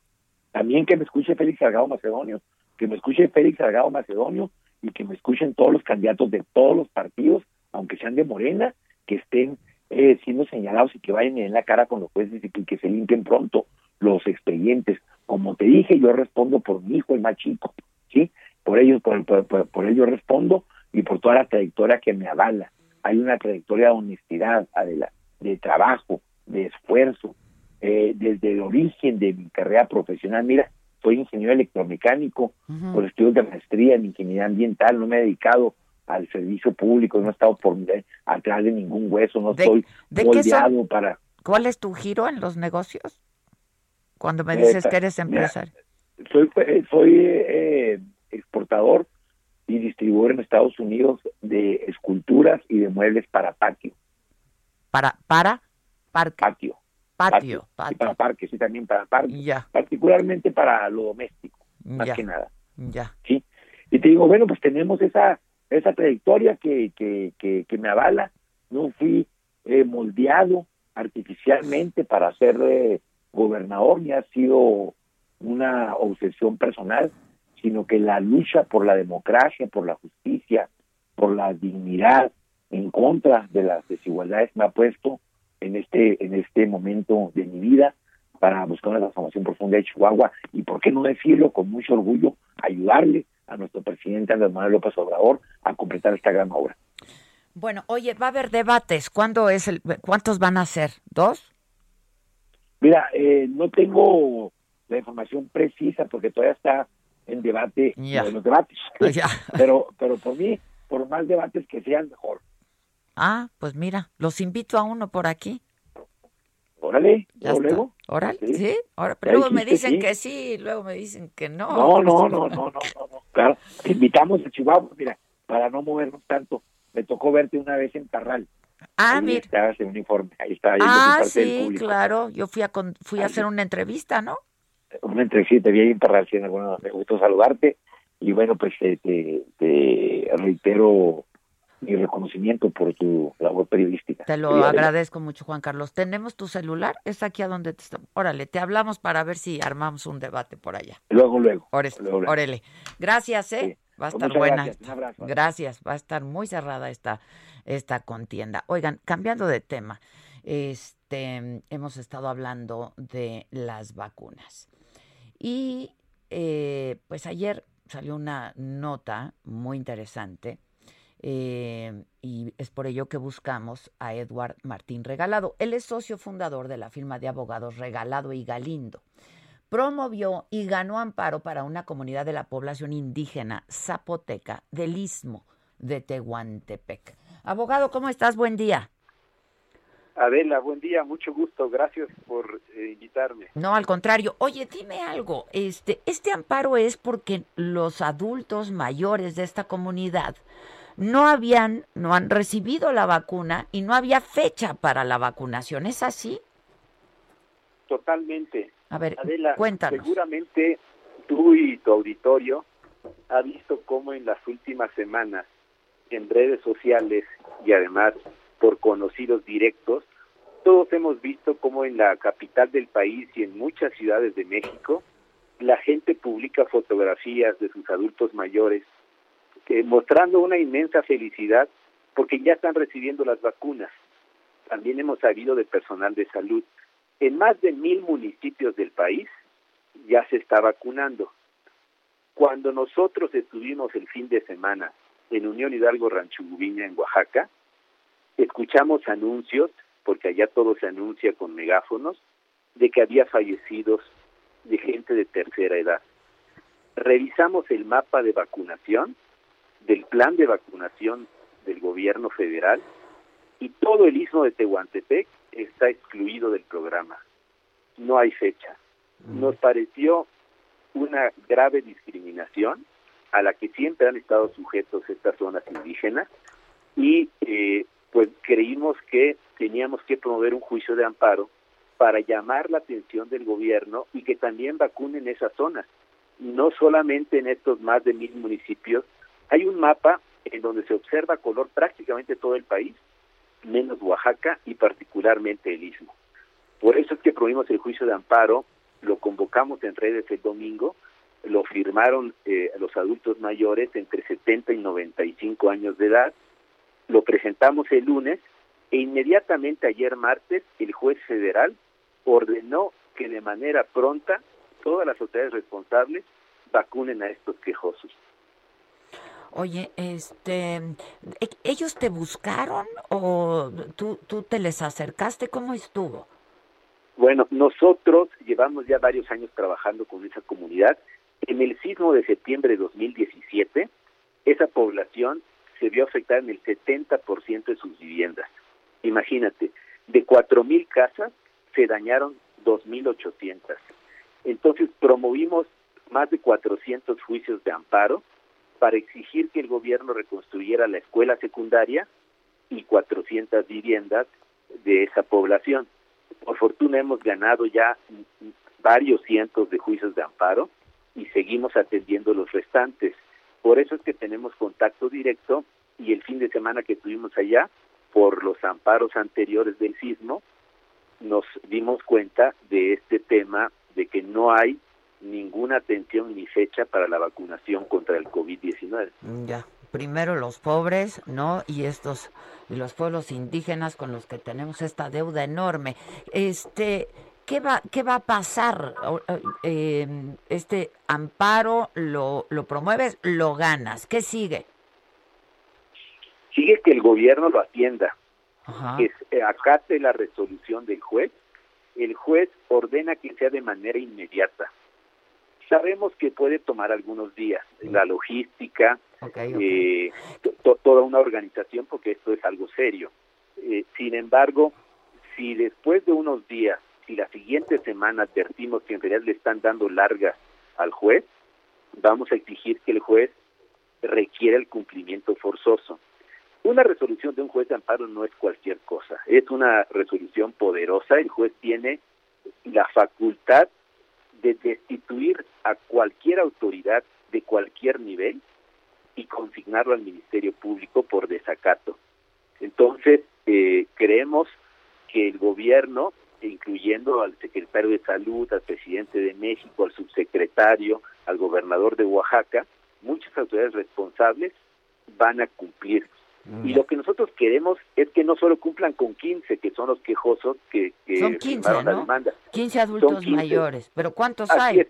También que me escuche Félix Salgado Macedonio, que me escuche Félix Salgado Macedonio y que me escuchen todos los candidatos de todos los partidos, aunque sean de Morena, que estén eh, siendo señalados y que vayan en la cara con los jueces y que, se limpien pronto los expedientes. Como te dije, yo respondo por mi hijo, el más chico, ¿sí? Por ello, por, por, por ello respondo y por toda la trayectoria que me avala hay una trayectoria de honestidad, de trabajo, de esfuerzo, eh, desde el origen de mi carrera profesional. Mira, soy ingeniero electromecánico, por estudios de maestría en ingeniería ambiental, no me he dedicado al servicio público, no he estado por atrás de ningún hueso, no estoy moldeado para... ¿Cuál es tu giro en los negocios? Cuando me dices que eres empresario. soy soy eh, exportador y distribuidor en Estados Unidos de esculturas y de muebles para patio. ¿Para? ¿Para? Parque. Patio. Patio. patio. para parque, sí, también para parque. Ya. Particularmente para lo doméstico, más que nada. Ya. Sí. Y te digo, bueno, pues tenemos esa esa trayectoria que, que, que, me avala. No fui eh, moldeado artificialmente para ser eh, gobernador, ni ha sido una obsesión personal, sino que la lucha por la democracia, por la justicia, por la dignidad, en contra de las desigualdades me ha puesto en este en este momento de mi vida para buscar una transformación profunda de Chihuahua y por qué no decirlo con mucho orgullo ayudarle a nuestro presidente Andrés Manuel López Obrador a completar esta gran obra. Bueno, oye, va a haber debates. ¿Cuándo es el, ¿Cuántos van a ser? ¿Dos? Mira, eh, no tengo la información precisa porque todavía está en debate en los debates. pero, pero por mí, por más debates que sean, mejor. Ah, pues mira, los invito a uno por aquí. Órale, luego. Órale, sí, Ahora, pero luego me dicen que sí, luego me dicen que no. No, no, no, no, no, no, Claro, te invitamos a Chihuahua, mira, para no movernos tanto. Me tocó verte una vez en Parral. Ah, mira. Estabas en uniforme, ahí está. Ahí ah, sí, claro. Yo fui a fui a hacer una entrevista, ¿no? Una entrevista, te vi ahí en Parral, sí, bueno, me gustó saludarte. Y bueno, pues te, te reitero mi reconocimiento por tu labor periodística. Te lo agradezco mucho, Juan Carlos. ¿Tenemos tu celular? Es aquí a donde te estamos. Órale, te hablamos para ver si armamos un debate por allá. Luego, luego. Órale. Gracias, ¿eh? Va a pues estar buena. Gracias. gracias, va a estar muy cerrada esta, esta contienda. Oigan, cambiando de tema, este, hemos estado hablando de las vacunas. Y eh, pues ayer salió una nota muy interesante eh, y es por ello que buscamos a Edward Martín Regalado. Él es socio fundador de la firma de abogados Regalado y Galindo. Promovió y ganó amparo para una comunidad de la población indígena zapoteca del Istmo de Tehuantepec. Abogado, ¿cómo estás? Buen día. Adela, buen día, mucho gusto, gracias por eh, invitarme. No, al contrario. Oye, dime algo, este, este amparo es porque los adultos mayores de esta comunidad no habían, no han recibido la vacuna y no había fecha para la vacunación. ¿Es así? Totalmente. A ver, cuéntanos. Seguramente tú y tu auditorio ha visto cómo en las últimas semanas en redes sociales y además por conocidos directos, todos hemos visto cómo en la capital del país y en muchas ciudades de México, la gente publica fotografías de sus adultos mayores mostrando una inmensa felicidad porque ya están recibiendo las vacunas. También hemos sabido de personal de salud. En más de mil municipios del país ya se está vacunando. Cuando nosotros estuvimos el fin de semana en Unión Hidalgo Rancho en Oaxaca, escuchamos anuncios, porque allá todo se anuncia con megáfonos, de que había fallecidos de gente de tercera edad. Revisamos el mapa de vacunación del plan de vacunación del gobierno federal y todo el istmo de Tehuantepec está excluido del programa. No hay fecha. Nos pareció una grave discriminación a la que siempre han estado sujetos estas zonas indígenas y eh, pues creímos que teníamos que promover un juicio de amparo para llamar la atención del gobierno y que también vacunen esas zonas, no solamente en estos más de mil municipios hay un mapa en donde se observa color prácticamente todo el país, menos Oaxaca y particularmente el Istmo. Por eso es que prohibimos el juicio de amparo, lo convocamos en redes el domingo, lo firmaron eh, los adultos mayores entre 70 y 95 años de edad, lo presentamos el lunes e inmediatamente ayer martes el juez federal ordenó que de manera pronta todas las autoridades responsables vacunen a estos quejosos. Oye, este, ¿e-, ¿ellos te buscaron o tú, tú te les acercaste? ¿Cómo estuvo? Bueno, nosotros llevamos ya varios años trabajando con esa comunidad. En el sismo de septiembre de 2017, esa población se vio afectada en el 70% de sus viviendas. Imagínate, de 4.000 casas se dañaron 2.800. Entonces promovimos más de 400 juicios de amparo para exigir que el gobierno reconstruyera la escuela secundaria y 400 viviendas de esa población. Por fortuna hemos ganado ya varios cientos de juicios de amparo y seguimos atendiendo los restantes. Por eso es que tenemos contacto directo y el fin de semana que tuvimos allá, por los amparos anteriores del sismo, nos dimos cuenta de este tema de que no hay ninguna atención ni fecha para la vacunación contra el COVID-19. Ya, primero los pobres, ¿no? Y estos y los pueblos indígenas con los que tenemos esta deuda enorme. Este, ¿qué va qué va a pasar? Eh, este amparo lo lo promueves, lo ganas. ¿Qué sigue? Sigue que el gobierno lo atienda, que eh, acate la resolución del juez. El juez ordena que sea de manera inmediata Sabemos que puede tomar algunos días, la logística, Eh, toda una organización, porque esto es algo serio. Eh, sin embargo, si después de unos días, si la siguiente semana advertimos que en realidad le están dando largas al juez, vamos a exigir que el juez requiera el cumplimiento forzoso. Una resolución de un juez de amparo no es cualquier cosa, es una resolución poderosa, el juez tiene la facultad de destituir a cualquier autoridad de cualquier nivel y consignarlo al Ministerio Público por desacato. Entonces, eh, creemos que el gobierno, incluyendo al secretario de Salud, al presidente de México, al subsecretario, al gobernador de Oaxaca, muchas autoridades responsables van a cumplir y lo que nosotros queremos es que no solo cumplan con 15, que son los quejosos que, que son 15, ¿no? la demanda. 15 adultos mayores, pero ¿cuántos hay?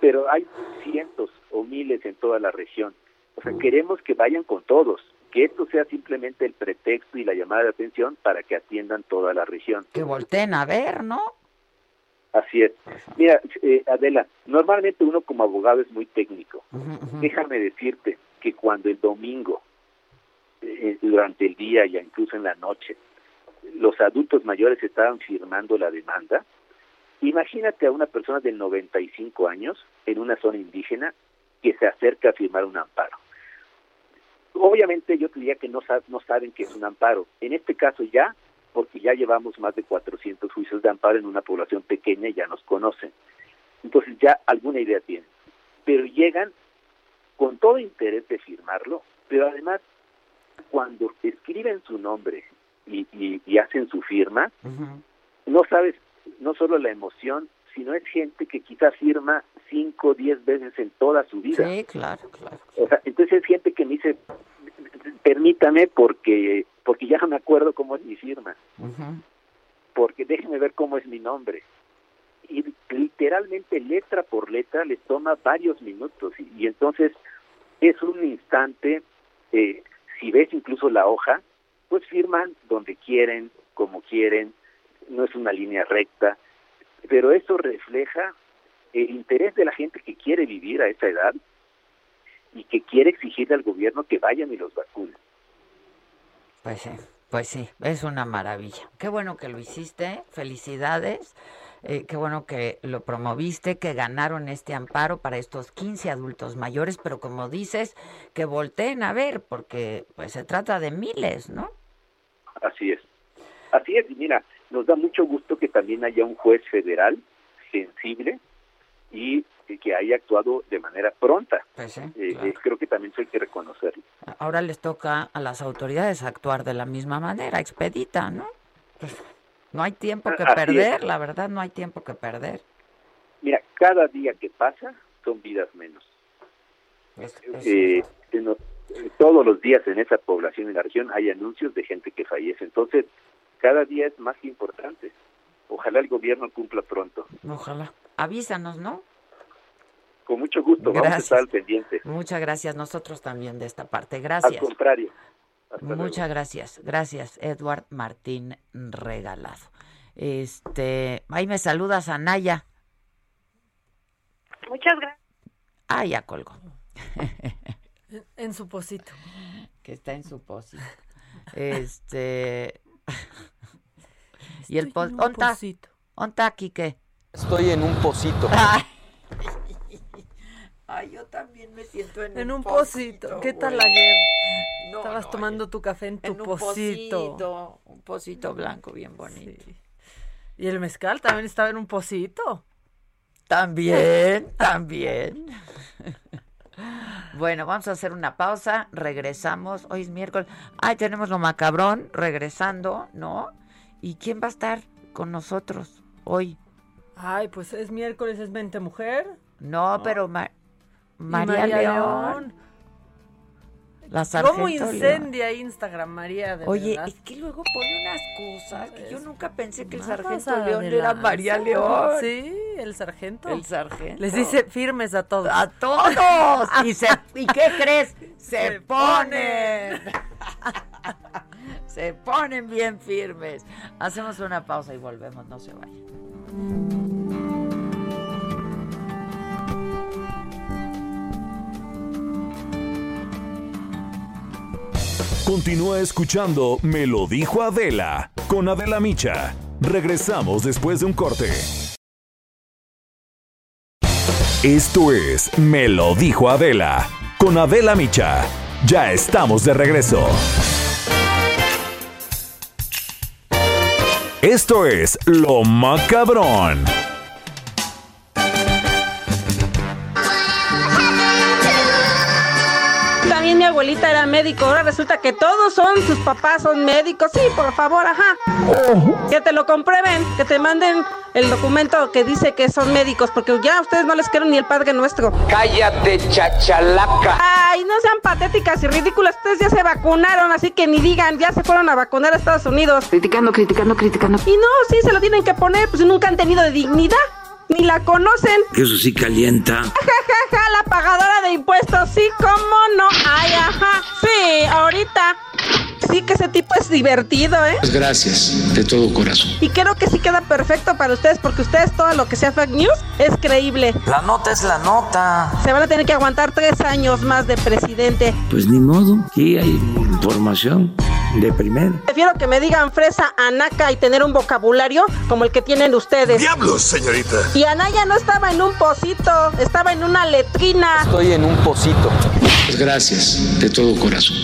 Pero hay cientos o miles en toda la región. O sea, queremos que vayan con todos, que esto sea simplemente el pretexto y la llamada de atención para que atiendan toda la región. Que volteen a ver, ¿no? Así es. Mira, eh, Adela, normalmente uno como abogado es muy técnico. Déjame decirte que cuando el domingo eh, durante el día y incluso en la noche, los adultos mayores estaban firmando la demanda. Imagínate a una persona de 95 años en una zona indígena que se acerca a firmar un amparo. Obviamente yo diría que no, no saben que es un amparo. En este caso ya, porque ya llevamos más de 400 juicios de amparo en una población pequeña y ya nos conocen. Entonces ya alguna idea tienen. Pero llegan con todo interés de firmarlo, pero además cuando escriben su nombre y, y, hacen su firma, no sabes, no solo la emoción, sino es gente que quizás firma cinco o diez veces en toda su vida. Sí, claro, claro. entonces es gente que me dice, permítame porque porque ya no me acuerdo cómo es mi firma, porque déjeme ver cómo es mi nombre. Y literalmente letra por letra les toma varios minutos y, y entonces es un instante eh, si ves incluso la hoja, pues firman donde quieren, como quieren, no es una línea recta, pero eso refleja el interés de la gente que quiere vivir a esa edad y que quiere exigirle al gobierno que vayan y los vacunen. Pues sí, pues sí, es una maravilla. Qué bueno que lo hiciste, felicidades. Eh, qué bueno que lo promoviste, que ganaron este amparo para estos 15 adultos mayores, pero como dices, que volteen a ver, porque pues se trata de miles, ¿no? Así es. Así es, y mira, nos da mucho gusto que también haya un juez federal sensible y que haya actuado de manera pronta. Pues eh, eh, creo que también eso hay que reconocerlo. Ahora les toca a las autoridades actuar de la misma manera, expedita, ¿no? Pues, no hay tiempo que perder, la verdad, no hay tiempo que perder. Mira, cada día que pasa son vidas menos. Eh, todos los días en esa población en la región hay anuncios de gente que fallece. Entonces, cada día es más importante. Ojalá el gobierno cumpla pronto. Ojalá. Avísanos, ¿no? Con mucho gusto, vamos a estar al pendiente. Muchas gracias, nosotros también de esta parte. Gracias. Al contrario. Muchas gracias. Gracias, Edward Martín Regalado. Este, ahí me saludas, Anaya. Muchas gracias. Ah, ya colgó. en su posito. que está en su posito. Este. y el Estoy en un ¿Onta? pocito. ¿Onta, Quique? Estoy en un pocito. Ay, yo también me siento en, En un, un pocito. ¿Qué tal ayer? No, Estabas no, tomando tu café en tu en un pocito. pocito, un pocito blanco bien bonito. Sí. Y el mezcal también estaba en un pocito. También, también. Bueno, vamos a hacer una pausa, regresamos. Hoy es miércoles. Ay, tenemos lo macabrón, regresando, ¿no? ¿Y quién va a estar con nosotros hoy? Ay, pues es miércoles, es mente mujer. No, pero Ma- Y María, León, la ¿Cómo León. incendia Instagram, María? De Oye, verdad? es que luego pone unas cosas que yo nunca pensé que el sargento León era. María León. Sí, el sargento. El sargento. Les dice firmes a todos. A todos. ¿Y, se, ¿Y qué crees? Se, Se ponen. se ponen bien firmes. Hacemos una pausa y volvemos, no se vayan. Continúa escuchando Me lo dijo Adela con Adela Micha. Regresamos después de un corte. Esto es Me lo dijo Adela con Adela Micha. Ya estamos de regreso. Esto es Lo Macabrón. Abuelita era médico, ahora resulta que todos son, sus papás son médicos. Sí, por favor, ajá. Que te lo comprueben, que te manden el documento que dice que son médicos, porque ya a ustedes no les quiero ni el Padre Nuestro. Cállate, chachalaca. Ay, no sean patéticas y ridículas, ustedes ya se vacunaron, así que ni digan, ya se fueron a vacunar a Estados Unidos. Criticando, criticando, criticando. Y no, sí, se lo tienen que poner, pues nunca han tenido de dignidad, ni la conocen. Eso sí calienta. Ja, ja, ja, la pagadora de impuestos, sí, cómo no. Ay, ajá, sí, ahorita. Sí que ese tipo es divertido, ¿eh? Pues Gracias, de todo corazón. Y creo que sí queda perfecto para ustedes, porque ustedes todo lo que sea fake news es creíble. La nota es la nota. Se van a tener que aguantar tres años más de presidente. Pues ni modo, aquí hay información de primera. Prefiero que me digan fresa, anaca y tener un vocabulario como el que tienen ustedes. ¡Diablos, señorita! Y Anaya no estaba en un pocito, estaba en una letrina. Estoy en un pocito. Pues Gracias, de todo corazón.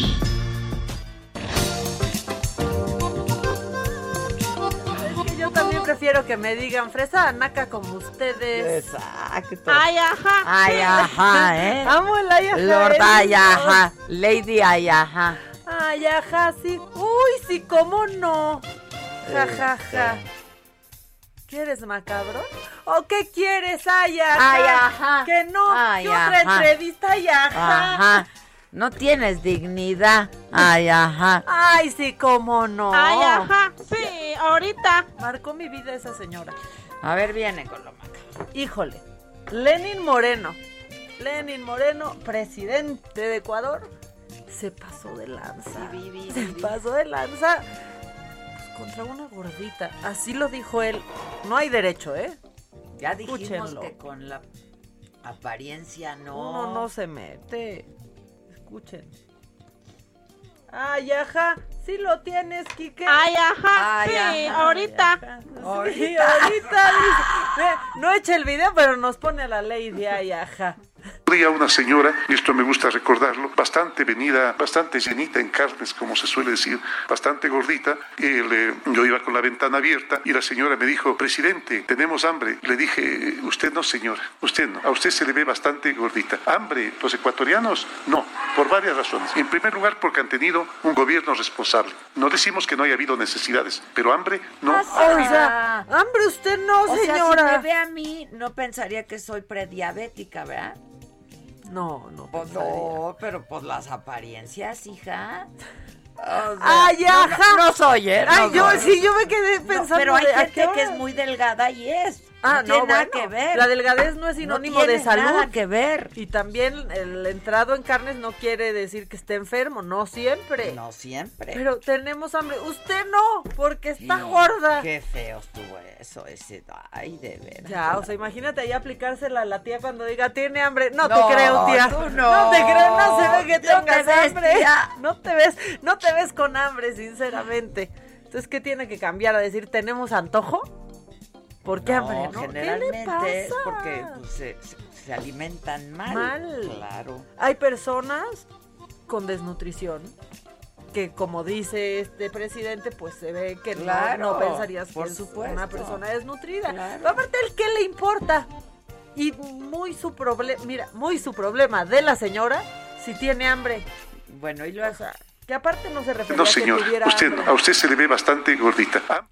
Es que yo también prefiero que me digan fresa anaca como ustedes. Exacto. Ay, ajá. Ay, ajá, ¿eh? Amo el ay, ajá. Lord ¿eh? Ay, ajá. Lady Ay, ajá. Ay, ajá, sí. Uy, sí, cómo no. Ja, ja, ja. ¿Quieres macabrón? ¿O qué quieres? Ay, ajá. Ay, ajá. Que no. Ay, que otra ajá. entrevista, ay, ajá. Ajá. No tienes dignidad. Ay, ajá. Ay, sí, cómo no. Ay, ajá. Sí, ahorita. Marcó mi vida esa señora. A ver, viene con lo macabro. Híjole. Lenin Moreno. Lenin Moreno, presidente de Ecuador, se pasó de lanza. se pasó de lanza pues, contra una gordita. Así lo dijo él. No hay derecho, ¿eh? Ya dijimos Escúchenlo. que con la apariencia no. Uno no se mete. Escuchen. Ay, ajá. Sí lo tienes, Kike. Ay, ajá. Ay, sí, ajá. ahorita. Sí, Ahorita. ahorita dice. Ve, No echa el video, pero nos pone a la ley de ay, ajá. Había una señora, y esto me gusta recordarlo, bastante venida, bastante llenita en carnes, como se suele decir, bastante gordita. Y le- yo iba con la ventana abierta y la señora me dijo, presidente, tenemos hambre. Le dije, usted no, señora, usted no. A usted se le ve bastante gordita. ¿Hambre? ¿Los ecuatorianos? No, por varias razones. En primer lugar, porque han tenido un gobierno responsable. No decimos que no haya habido necesidades, pero hambre no. Ah, O sea, hambre usted no, O sea, si señora. me ve a mí, no pensaría que soy prediabética, ¿verdad? No, no. Pues no, pero pues las apariencias, hija. Ay, no, no, ajá. No, soy, ¿eh? No Ay, yo soy. sí, yo me quedé pensando. pero hay de, ¿a gente que es muy delgada y es. Ah, no, no, tiene nada bueno, que ver. La delgadez no es sinónimo No de tiene salud. nada que ver. Y también el entrado en carnes no quiere decir que esté enfermo, no siempre. No siempre. Pero tenemos hambre. Usted no, porque está Sí, gorda. Qué feo estuvo eso, ese. Ay, de veras. Ya, o sea, imagínate ahí aplicársela a la tía cuando diga, tiene hambre. No, No, te creo, tía. tú no. te creo, no se ve que No te tengas ves, hambre. tía. No te ves, no te ves con hambre, sinceramente. Entonces, ¿qué tiene que cambiar? A decir, ¿tenemos antojo? ¿Por qué No, hambre? ¿no? ¿Qué le generalmente es pasa? porque pues, se, se- se alimentan mal. Mal. Claro. Hay personas con desnutrición que, como dice este presidente, pues se ve que no- Claro, no, pensarías por que es una persona desnutrida. Claro. Pero aparte, ¿el qué le importa? Y muy su problema, mira, muy su problema de la señora si tiene hambre. Bueno, y luego... O sea, que aparte no se refería No, a que señor, tuviera usted, hambre. a usted se le ve bastante gordita. Ah,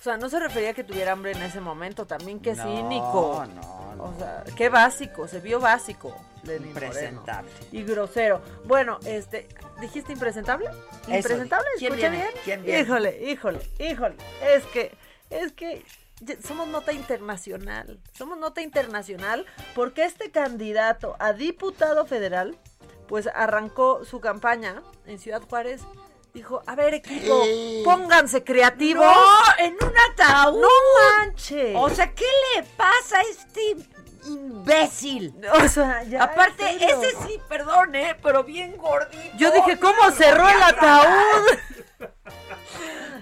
O sea, no se refería a que tuviera hambre en ese momento. También qué No, cínico. no, no. O sea, qué básico. Se vio básico. Impresentable. Y grosero. Bueno, este, ¿dijiste impresentable? Eso, ¿Impresentable? ¿quién ¿Escuché viene? bien? ¿Quién viene? Híjole, híjole, híjole. Es que, es que somos nota internacional. Somos nota internacional porque este candidato a diputado federal, pues arrancó su campaña en Ciudad Juárez. Dijo, a ver equipo, pónganse creativos. No, en un ataúd. No manches. O sea, ¿qué le pasa a este imbécil? O sea, ya. Aparte, ese sí, perdón, ¿eh? Pero bien gordito. Yo dije, ¿cómo cerró el ataúd?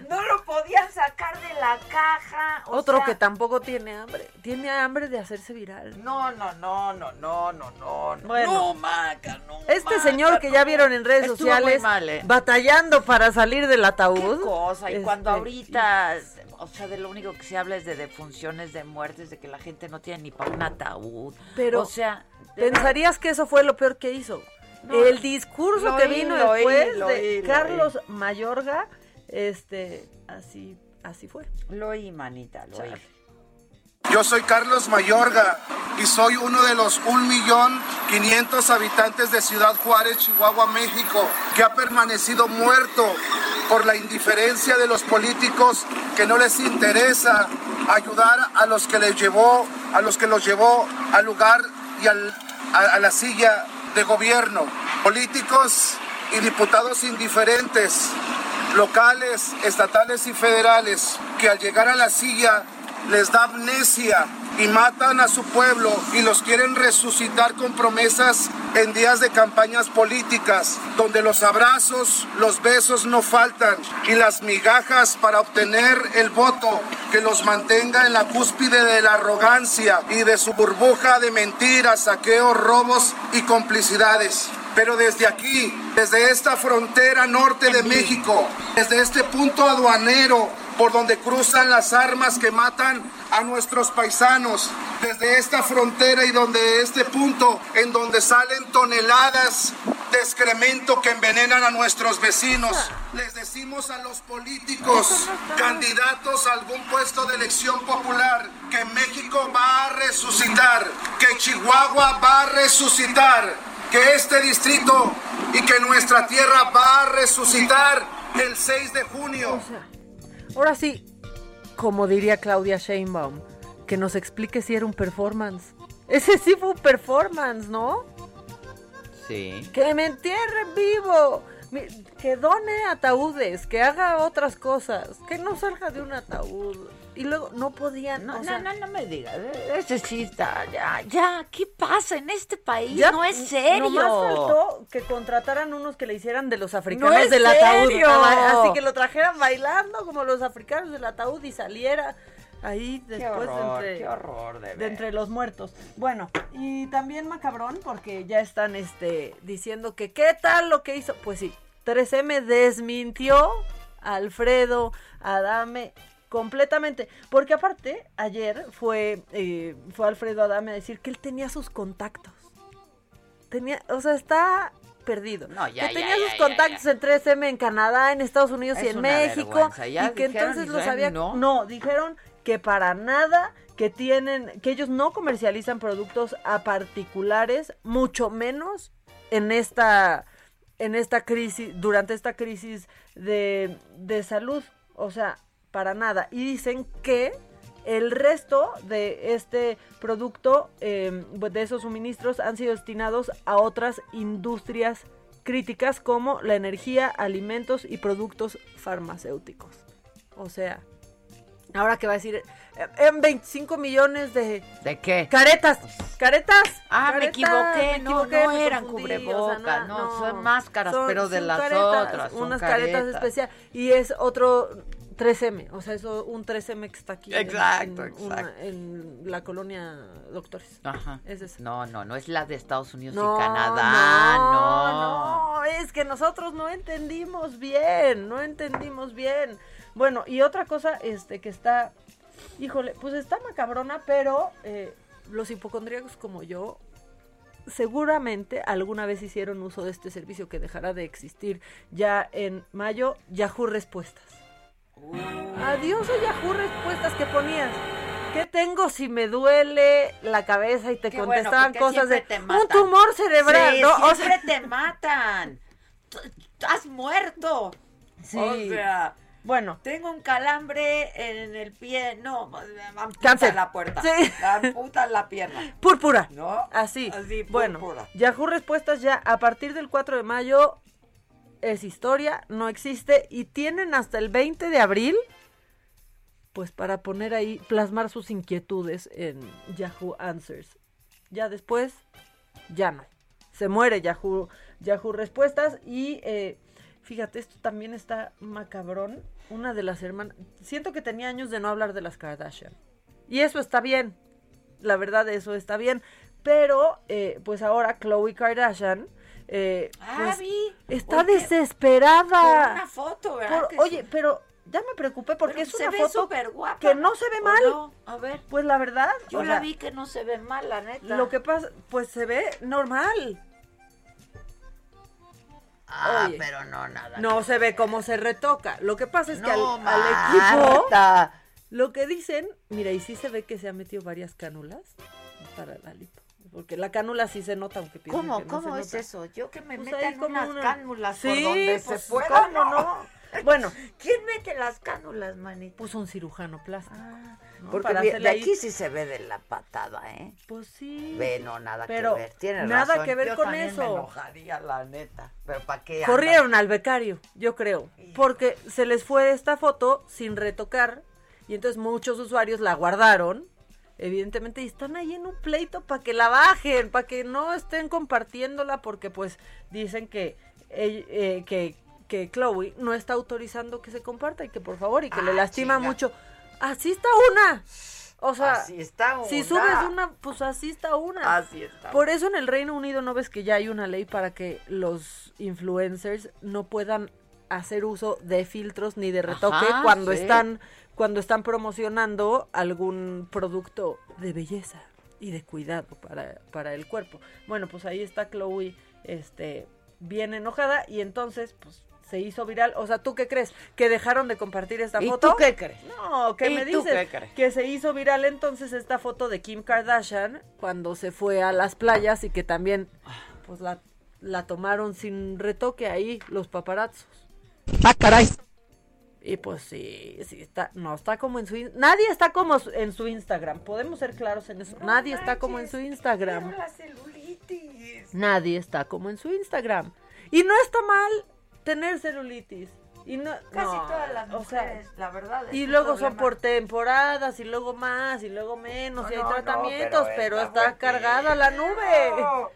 No lo podían sacar de la caja. o Otro sea, que tampoco tiene hambre. Tiene hambre de hacerse viral. No, no, no, no, no, no, no. no. Bueno. no, Maca, no. Este Maca, señor que ya no. vieron en redes sociales mal, ¿eh? batallando para salir del ataúd. Qué cosa, y cuando Este, ahorita, o sea, de lo único que se habla es de defunciones, de muertes, de que la gente no tiene ni para un ataúd. Pero o sea, pensarías que eso fue lo peor que hizo. No, el discurso que vino oí, después de oí, Carlos Mayorga, este, así, así fue. Lo oí, manita, lo oí. Yo soy Carlos Mayorga y soy uno de los 1.500.000 habitantes de Ciudad Juárez, Chihuahua, México, que ha permanecido muerto por la indiferencia de los políticos que no les interesa ayudar a los que les llevó, a los que los llevó al lugar y al- a, a la silla de gobierno. Políticos y diputados indiferentes, locales, estatales y federales, que al llegar a la silla les da amnesia y matan a su pueblo y los quieren resucitar con promesas en días de campañas políticas, donde los abrazos, los besos no faltan y las migajas para obtener el voto que los mantenga en la cúspide de la arrogancia y de su burbuja de mentiras, saqueos, robos y complicidades. Pero desde aquí, desde esta frontera norte de México, desde este punto aduanero por donde cruzan las armas que matan a nuestros paisanos, desde esta frontera y donde este punto en donde salen toneladas de excremento que envenenan a nuestros vecinos. Les decimos a los políticos, candidatos a algún puesto de elección popular, que México va a resucitar, que Chihuahua va a resucitar, que este distrito y que nuestra tierra va a resucitar el 6 de junio. Ahora sí, como diría Claudia Sheinbaum, que nos explique si era un performance. Ese sí fue un performance, ¿no? Sí. Que me entierren vivo. Que done ataúdes, que haga otras cosas, que no salga de un ataúd. Y luego no podían. No, o no, sea, no, no me digas. Ese sí está, ya, ya. ¿Qué pasa en este país? ya no es serio. Nomás faltó que contrataran unos que le hicieran de los africanos No es del ataúd. Así que lo trajeran bailando como los africanos del ataúd y saliera ahí Qué después horror, entre, qué horror, de entre los muertos. Bueno, y también macabrón porque ya están este diciendo que qué tal lo que hizo. Pues sí, 3M desmintió a Alfredo Adame completamente, porque aparte ayer fue eh, fue Alfredo Adame a decir que él tenía sus contactos. Tenía, o sea, está perdido. No, ya, que tenía ya, sus ya, contactos en 3M en Canadá, en Estados Unidos y en México y que dijeron, entonces lo dijeron, sabía. no. no, dijeron que para nada que tienen que ellos no comercializan productos a particulares, mucho menos en esta en esta crisis durante esta crisis de, de salud, o sea, para nada. Y dicen que el resto de este producto, eh, de esos suministros, han sido destinados a otras industrias críticas como la energía, alimentos y productos farmacéuticos. O sea, ahora que va a decir, eh, en 25 millones de... ¿De qué? Caretas, caretas. Ah, me equivoqué, me no, equivoqué, no me eran cubrebocas, o sea, no, son máscaras, pero de las caretas, otras, son unas caretas, caretas. especiales y es otro 3M, o sea, eso un 3M que está aquí en- Exacto, en, exacto. en la colonia Doctores. Ajá. Es esa. No, no, no es la de Estados Unidos No, y Canadá, no. no, es que nosotros no entendimos bien, no entendimos bien. Bueno, y otra cosa este que está, híjole, pues está macabrona, pero eh, los hipocondríacos como yo seguramente alguna vez hicieron uso de este servicio que dejará de existir ya en mayo, Yahoo Respuestas. Adiós a Yahoo Respuestas que ponías. ¿Qué tengo si me duele la cabeza y te Qué contestaban cosas de te un tumor cerebral? Sí, ¿no? O siempre sea- te matan. Estás muerto. Sí. O sea, bueno, tengo un calambre en el pie. No, Cáncer. la puerta. Sí. Me amputan la pierna. Púrpura. ¿No? Así. Así, bueno. Yahoo Respuestas ya a partir del 4 de mayo es historia, no existe y tienen hasta el 20 de abril pues para poner ahí, plasmar sus inquietudes en Yahoo Answers. Ya después, ya no. Se muere Yahoo, Yahoo Respuestas y eh, fíjate, esto también está macabrón. Una de las hermanas, siento que tenía años de no hablar de las Kardashian. Y eso está bien, la verdad eso está bien. Pero, eh, pues ahora Chloe Kardashian... eh, Ah, pues, vi. está Oye, desesperada. Por una foto, ¿verdad? Por- oye, sí. pero ya me preocupé porque Pero es se una ve foto súper guapa. que no se ve ¿O mal. no? A ver. Pues la verdad, Yo la sea, vi que no se ve mal, la neta. Lo que pasa, pues se ve normal. Ah, Oye. pero no, nada. No se ve cómo se retoca. Lo que pasa es que al, al equipo, lo que dicen, mira, y sí se ve que se ha metido varias cánulas para la lipo. Porque la cánula sí se nota, aunque ¿Cómo, que no cómo se es nota. eso? Yo que me Pues metan unas una- cánulas por Sí, donde pues, se pueda. ¿cómo no? Bueno, ¿Quién mete las cánulas, manito? puso un cirujano plástico. ¿no? Porque Para de ahí- aquí sí se ve de la patada, ¿eh? Pues sí. Ve, no, nada Pero que ver. Tiene nada razón. que ver Yo con eso. me enojaría, la neta. Pero ¿para qué? Corrieron al becario, yo creo, porque se les fue esta foto sin retocar y entonces muchos usuarios la guardaron, evidentemente, y están ahí en un pleito para que la bajen, para que no estén compartiéndola porque pues dicen que, eh, eh, que, que Chloe no está autorizando que se comparta y que por favor y que le Ah, lastima chinga. mucho. Así está una. O sea, Así está si subes una, pues así está una. Así está Por eso en el Reino Unido no ves que ya hay una ley para que los influencers no puedan hacer uso de filtros ni de retoque Ajá, cuando sí. están cuando están promocionando algún producto de belleza y de cuidado para, para el cuerpo. Bueno, pues ahí está Chloe este bien enojada y entonces pues se hizo viral. O sea, ¿tú qué crees? ¿Que dejaron de compartir esta ¿Y foto? tú qué crees? No, ¿qué ¿Y me tú dices? qué crees? Que se hizo viral entonces esta foto de Kim Kardashian cuando se fue a las playas y que también pues la, la tomaron sin retoque ahí los paparazzos. ¡Ah, caray! Y pues sí, sí está, no está como en su nadie está como en su Instagram, podemos ser claros en eso. nadie está como en su Instagram. la celulitis. Nadie está como en su Instagram. Y no está mal tener celulitis. Y no, Casi no, todas las o sea, mujeres, la verdad. es y luego son por temporadas, y luego más, y luego menos, No, y hay no, tratamientos, pero pero, está cargada la nube.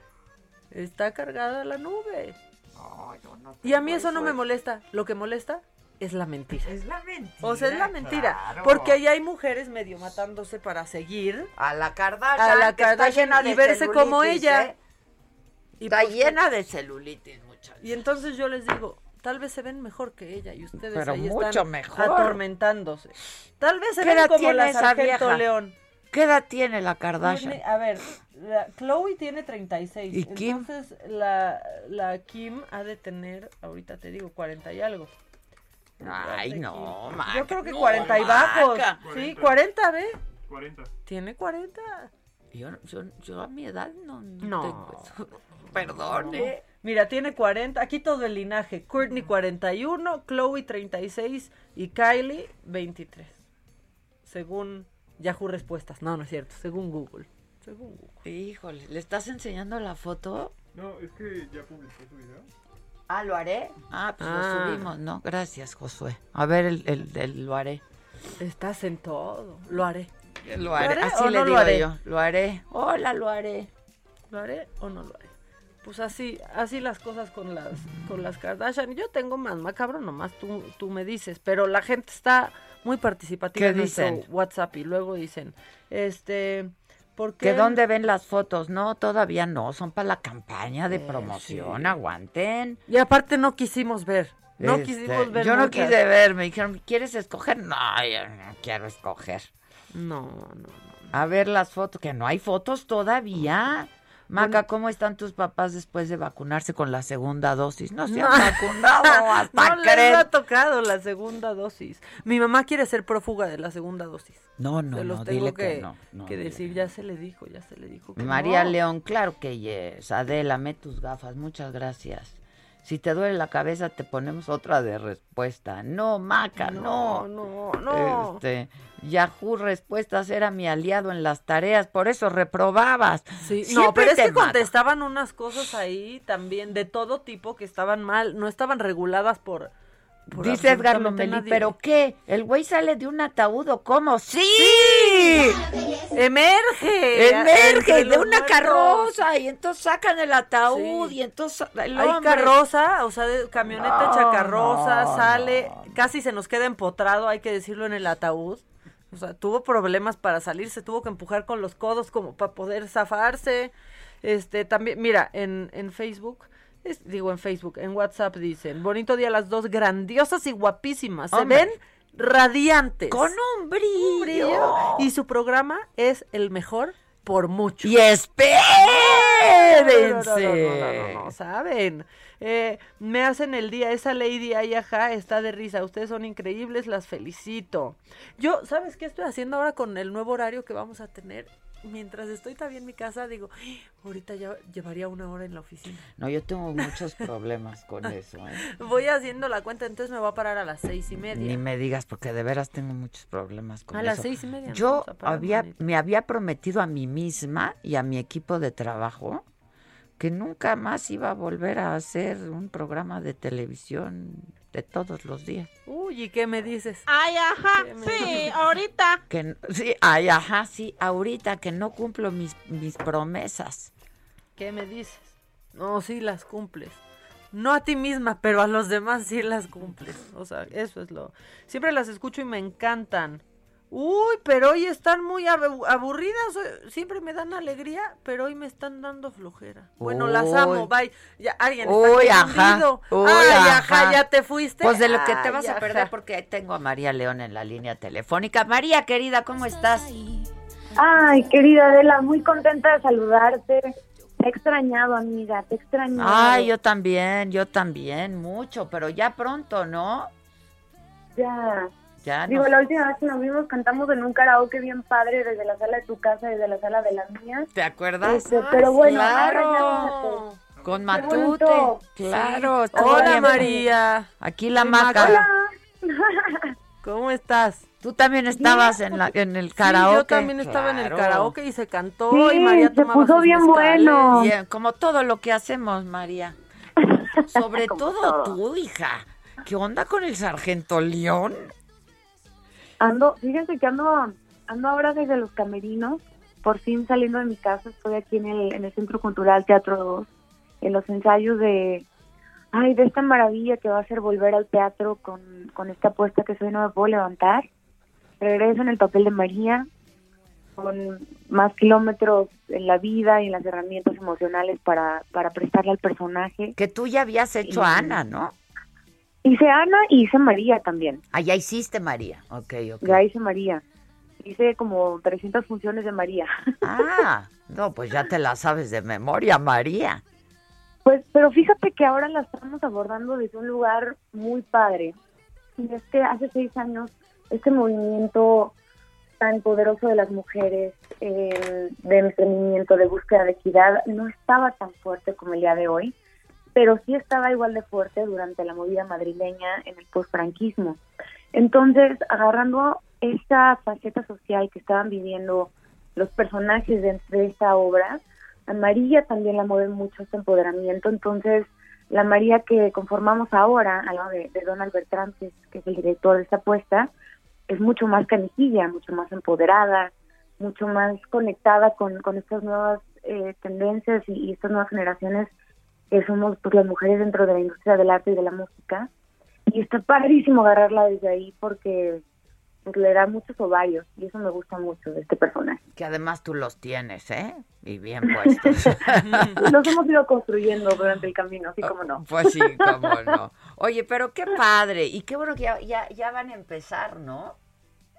Está cargada la nube. No, yo no Y a mí eso no me es- molesta. Lo que molesta es la mentira. Es la mentira. O sea, es la mentira. claro. Porque ahí hay mujeres medio matándose para seguir A la Kardashian. a la Kardashian llena y de verse como ella. ¿eh? Y Está pues, llena de celulitis, muchachos. Y entonces yo les digo, tal vez se ven mejor que ella y ustedes Pero ahí mucho están mejor. atormentándose. Tal vez se ¿Qué ven como tiene la Sargento? León. ¿Qué edad tiene la Kardashian? Tiene- a ver, la, Chloe tiene 36. ¿Y Kim? Entonces la, la Kim ha de tener, ahorita te digo, 40 y algo. Ay, no, Yo Maca, creo que no, 40 y bajos. Maca. Sí, 40, ¿ve? 40. Tiene 40. Yo, yo, yo a mi edad no, no, No. tengo eso. Perdón, ¿eh? Mira, tiene 40, aquí todo el linaje. Courtney 41, Chloe 36 y Kylie 23. Según Yahoo Respuestas. No, no es cierto, según Google. Según Google. Híjole, ¿le estás enseñando la foto? No, es que ya publiqué su video. Ah, ¿lo haré? Ah, pues Ah. lo subimos, ¿no? Gracias, Josué. A ver, el, el, el lo haré. Estás en todo. Lo haré. Lo haré. haré Así o le no lo digo haré? yo. Lo haré. Hola, lo haré. ¿Lo haré o no lo haré? Pues así, así las cosas con las, con las Kardashian. Yo tengo más macabro, nomás tú, tú me dices. Pero la gente está muy participativa ¿Qué en dicen? WhatsApp y luego dicen, este, ¿Que dónde ven las fotos? No, todavía no. Son para la campaña de Eh, promoción. sí. Aguanten. Y aparte no quisimos ver. No Este, quisimos ver Yo no muchas. quise ver. Me dijeron, ¿quieres escoger? No, yo no quiero escoger. No, no, A ver las fotos. Que no hay fotos todavía. Maca, ¿cómo están tus papás después de vacunarse con la segunda dosis? No se han No. vacunado hasta no les ha tocado la segunda dosis. Mi mamá quiere ser prófuga de la segunda dosis. No, no, Se los no, tengo dile que, que no, no, que dile decir, ya se le dijo, ya se le dijo. Que María. León, claro que yes. Adela, me tus gafas, muchas gracias. Si te duele la cabeza, te ponemos otra de respuesta. No, Maca, no. No, no, no. Este, Yahoo Respuestas era mi aliado en las tareas, por eso reprobabas. Sí, Siempre no, pero es que mata. contestaban unas cosas ahí también de todo tipo que estaban mal, no estaban reguladas por... por Dice Edgar Lomelí. ¿pero qué? ¿El güey sale de un ataúd o cómo? ¡Sí! ¡Emerge! Emerge de una muertos. carroza y entonces sacan el ataúd Sí. y entonces el Hay carroza, o sea, de camioneta no, sale, casi se nos queda empotrado, hay que decirlo, en el ataúd. O sea, tuvo problemas para salir, se tuvo que empujar con los codos como para poder zafarse. Este, también, mira, en, en Facebook, es- digo en Facebook, en WhatsApp dicen, bonito día las dos, grandiosas y guapísimas, se Hombre. ven radiantes. Con un brillo. Y su programa es el mejor por mucho. Y espérense. No, no, no, no, no, saben. Eh, me hacen el día, esa Lady Ayaja está de risa. Ustedes son increíbles, las felicito. Yo, ¿sabes qué estoy haciendo ahora con el nuevo horario que vamos a tener? Mientras estoy todavía en mi casa, digo, "Ay, ahorita ya llevaría una hora en la oficina. No, yo tengo muchos problemas con eso. ¿eh? Voy haciendo la cuenta, entonces me voy a parar a las seis y media. Ni me digas, porque de veras tengo muchos problemas con A eso. las seis y media Yo a había, me había prometido a mí misma y a mi equipo de trabajo que nunca más iba a volver a hacer un programa de televisión de todos los días. Uy, ¿y qué me dices? Ay, ajá, sí, ahorita. Que sí, ay, ajá, sí, ahorita que no cumplo mis, mis promesas. ¿Qué me dices? No, sí las cumples. No a ti misma, pero a los demás sí las cumples. O sea, eso es lo... Siempre las escucho y me encantan. Uy, pero hoy están muy abu- aburridas. eh, Siempre me dan alegría, pero hoy me están dando flojera. Bueno, las amo, bye. Ya, alguien está Uy, ajá. Uy, Ay, ajá, ajá. ya te fuiste. Pues de lo que te Ay, vas a ajá. perder porque tengo a María León en la línea telefónica. María, querida, ¿cómo estás? Ay, querida Adela, muy contenta de saludarte. Te he extrañado, amiga, te he extrañado. Ay, yo también, yo también, mucho, pero ya pronto, ¿no? Ya. Ya Digo, la última vez que nos vimos cantamos en un karaoke bien padre desde la sala de tu casa y desde la sala de la mía. ¿Te acuerdas? Este, pero bueno, claro. Con Matute, claro. Sí. Hola. María. Aquí la maca. Maca. ¿Cómo estás? Tú también estabas en, la, en el karaoke. Sí, yo también estaba en el karaoke y se cantó Sí, y María se tomaba puso bien mezcales. bueno. Bien, como todo lo que hacemos, María. Sobre todo todo. tú, hija. ¿Qué onda con el sargento León? Ando, fíjense que ando, ando ahora desde los camerinos, por fin saliendo de mi casa, estoy aquí en el, en el Centro Cultural Teatro 2, en los ensayos de, ay, de esta maravilla que va a ser volver al teatro con, con esta apuesta que soy no me puedo levantar. Regreso en el papel de María, con más kilómetros en la vida y en las herramientas emocionales para, para prestarle al personaje. Que tú ya habías hecho Y- a Ana, ¿no? Hice Ana y hice María también. Ah, ya hiciste María. Ok, ok. Ya hice María. Hice como 300 funciones de María. Ah, no, pues ya te la sabes de memoria, María. Pues, pero fíjate que ahora la estamos abordando desde un lugar muy padre. Y es que hace seis años este movimiento tan poderoso de las mujeres, eh, de emprendimiento, de búsqueda de equidad, no estaba tan fuerte como el día de hoy, pero sí estaba igual de fuerte durante la movida madrileña en el posfranquismo. Entonces, agarrando esa faceta social que estaban viviendo los personajes dentro de esta obra, a María también la mueve mucho este empoderamiento, entonces la María que conformamos ahora, al lado de, de Donald Bertrand, que es, que es el director de esta apuesta, es mucho más canijilla, mucho más empoderada, mucho más conectada con, con estas nuevas eh, tendencias y estas nuevas generaciones que somos pues las mujeres dentro de la industria del arte y de la música. Y está padrísimo agarrarla desde ahí porque pues, le da muchos ovarios y eso me gusta mucho de este personaje. Que además tú los tienes, ¿eh? Y bien puestos. los hemos ido construyendo durante el camino, así como no. Pues sí, cómo no. Oye, pero qué padre y qué bueno que ya, ya, ya van a empezar, ¿no?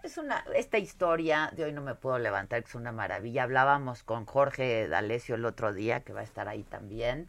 Es una, esta historia de hoy no me puedo levantar, que es una maravilla. Hablábamos con Jorge D'Alessio el otro día, que va a estar ahí también.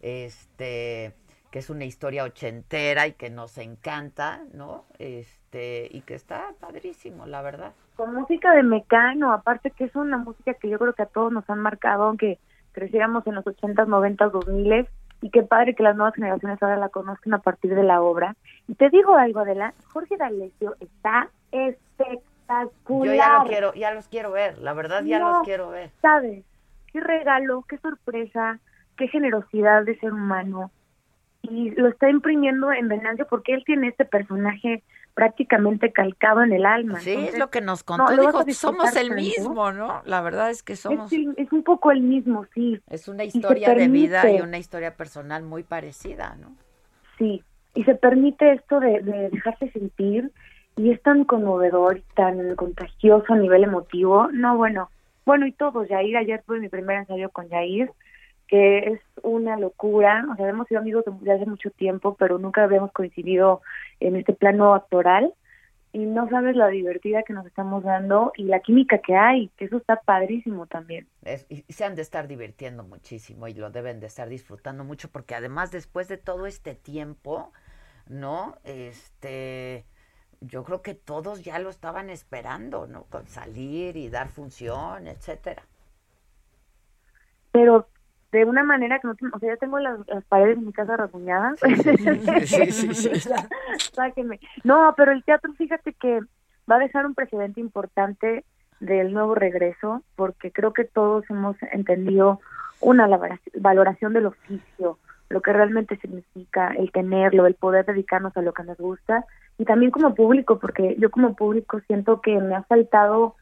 Este, que es una historia ochentera y que nos encanta, ¿no? Este, y que está padrísimo, la verdad. Con música de Mecano, aparte que es una música que yo creo que a todos nos han marcado, aunque creciéramos en los 80s, 90s, 2000 y qué padre que las nuevas generaciones ahora la conozcan a partir de la obra. Y te digo algo, Adela, Jorge D'Alessio está espectacular. Yo ya lo quiero, ya los quiero ver, la verdad ya No, los quiero ver. ¿Sabes? Qué regalo, qué sorpresa, qué generosidad de ser humano. Y lo está imprimiendo en Venancio porque él tiene este personaje prácticamente calcado en el alma. Sí, Entonces, es lo que nos no, contó. Dijo, somos el tanto. mismo, ¿no? La verdad es que somos. Es, un poco el mismo, sí. Es una historia de vida y una historia personal muy parecida, ¿no? Sí, y se permite esto de, de dejarse sentir y es tan conmovedor y tan contagioso a nivel emotivo. No, bueno, bueno, y todo, Yair, ayer tuve mi primer ensayo con Yair, que es una locura, o sea, hemos sido amigos desde hace mucho tiempo, pero nunca habíamos coincidido en este plano actoral y no sabes la divertida que nos estamos dando y la química que hay, que eso está padrísimo también. Es- y se han de estar divirtiendo muchísimo y lo deben de estar disfrutando mucho porque además después de todo este tiempo, ¿no? Este, yo creo que todos ya lo estaban esperando, ¿no? Con salir y dar función, etcétera. pero de una manera que no, o sea, ya tengo las, las paredes de mi casa rasguñadas. sí, sí, sí. Sáquenme. No, pero el teatro, fíjate que va a dejar un precedente importante del nuevo regreso, porque creo que todos hemos entendido una valoración del oficio, lo que realmente significa el tenerlo, el poder dedicarnos a lo que nos gusta, y también como público, porque yo como público siento que me ha faltado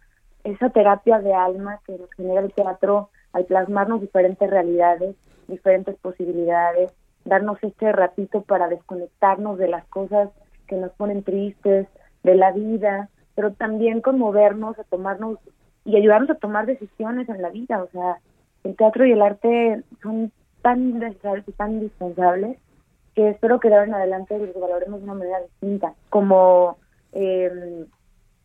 esa terapia de alma que nos genera el teatro al plasmarnos diferentes realidades, diferentes posibilidades, darnos este ratito para desconectarnos de las cosas que nos ponen tristes, de la vida, pero también conmovernos, a tomarnos y ayudarnos a tomar decisiones en la vida. O sea, el teatro y el arte son tan necesarios y tan indispensables que espero que de ahora en adelante los valoremos de una manera distinta, como eh,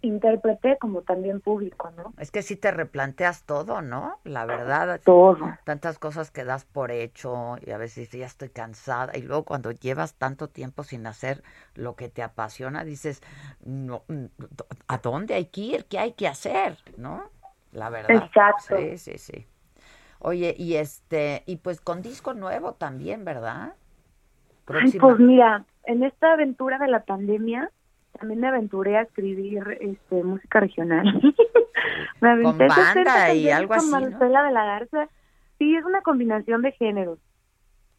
intérprete, como también público, ¿no? Es que sí te replanteas todo, ¿no? La verdad. Todo. Tantas cosas que das por hecho y a veces ya estoy cansada. Y luego cuando llevas tanto tiempo sin hacer lo que te apasiona, dices, no, ¿a dónde hay que ir? ¿Qué hay que hacer? ¿No? La verdad. Exacto. Sí, sí, sí. Oye, y este, y pues con disco nuevo también, ¿verdad? Ay, pues mira, en esta aventura de la pandemia también me aventuré a escribir este música regional. me aventé Con 60 banda y algo con así, ¿no? Marcela de la Garza. Sí, es una combinación de géneros.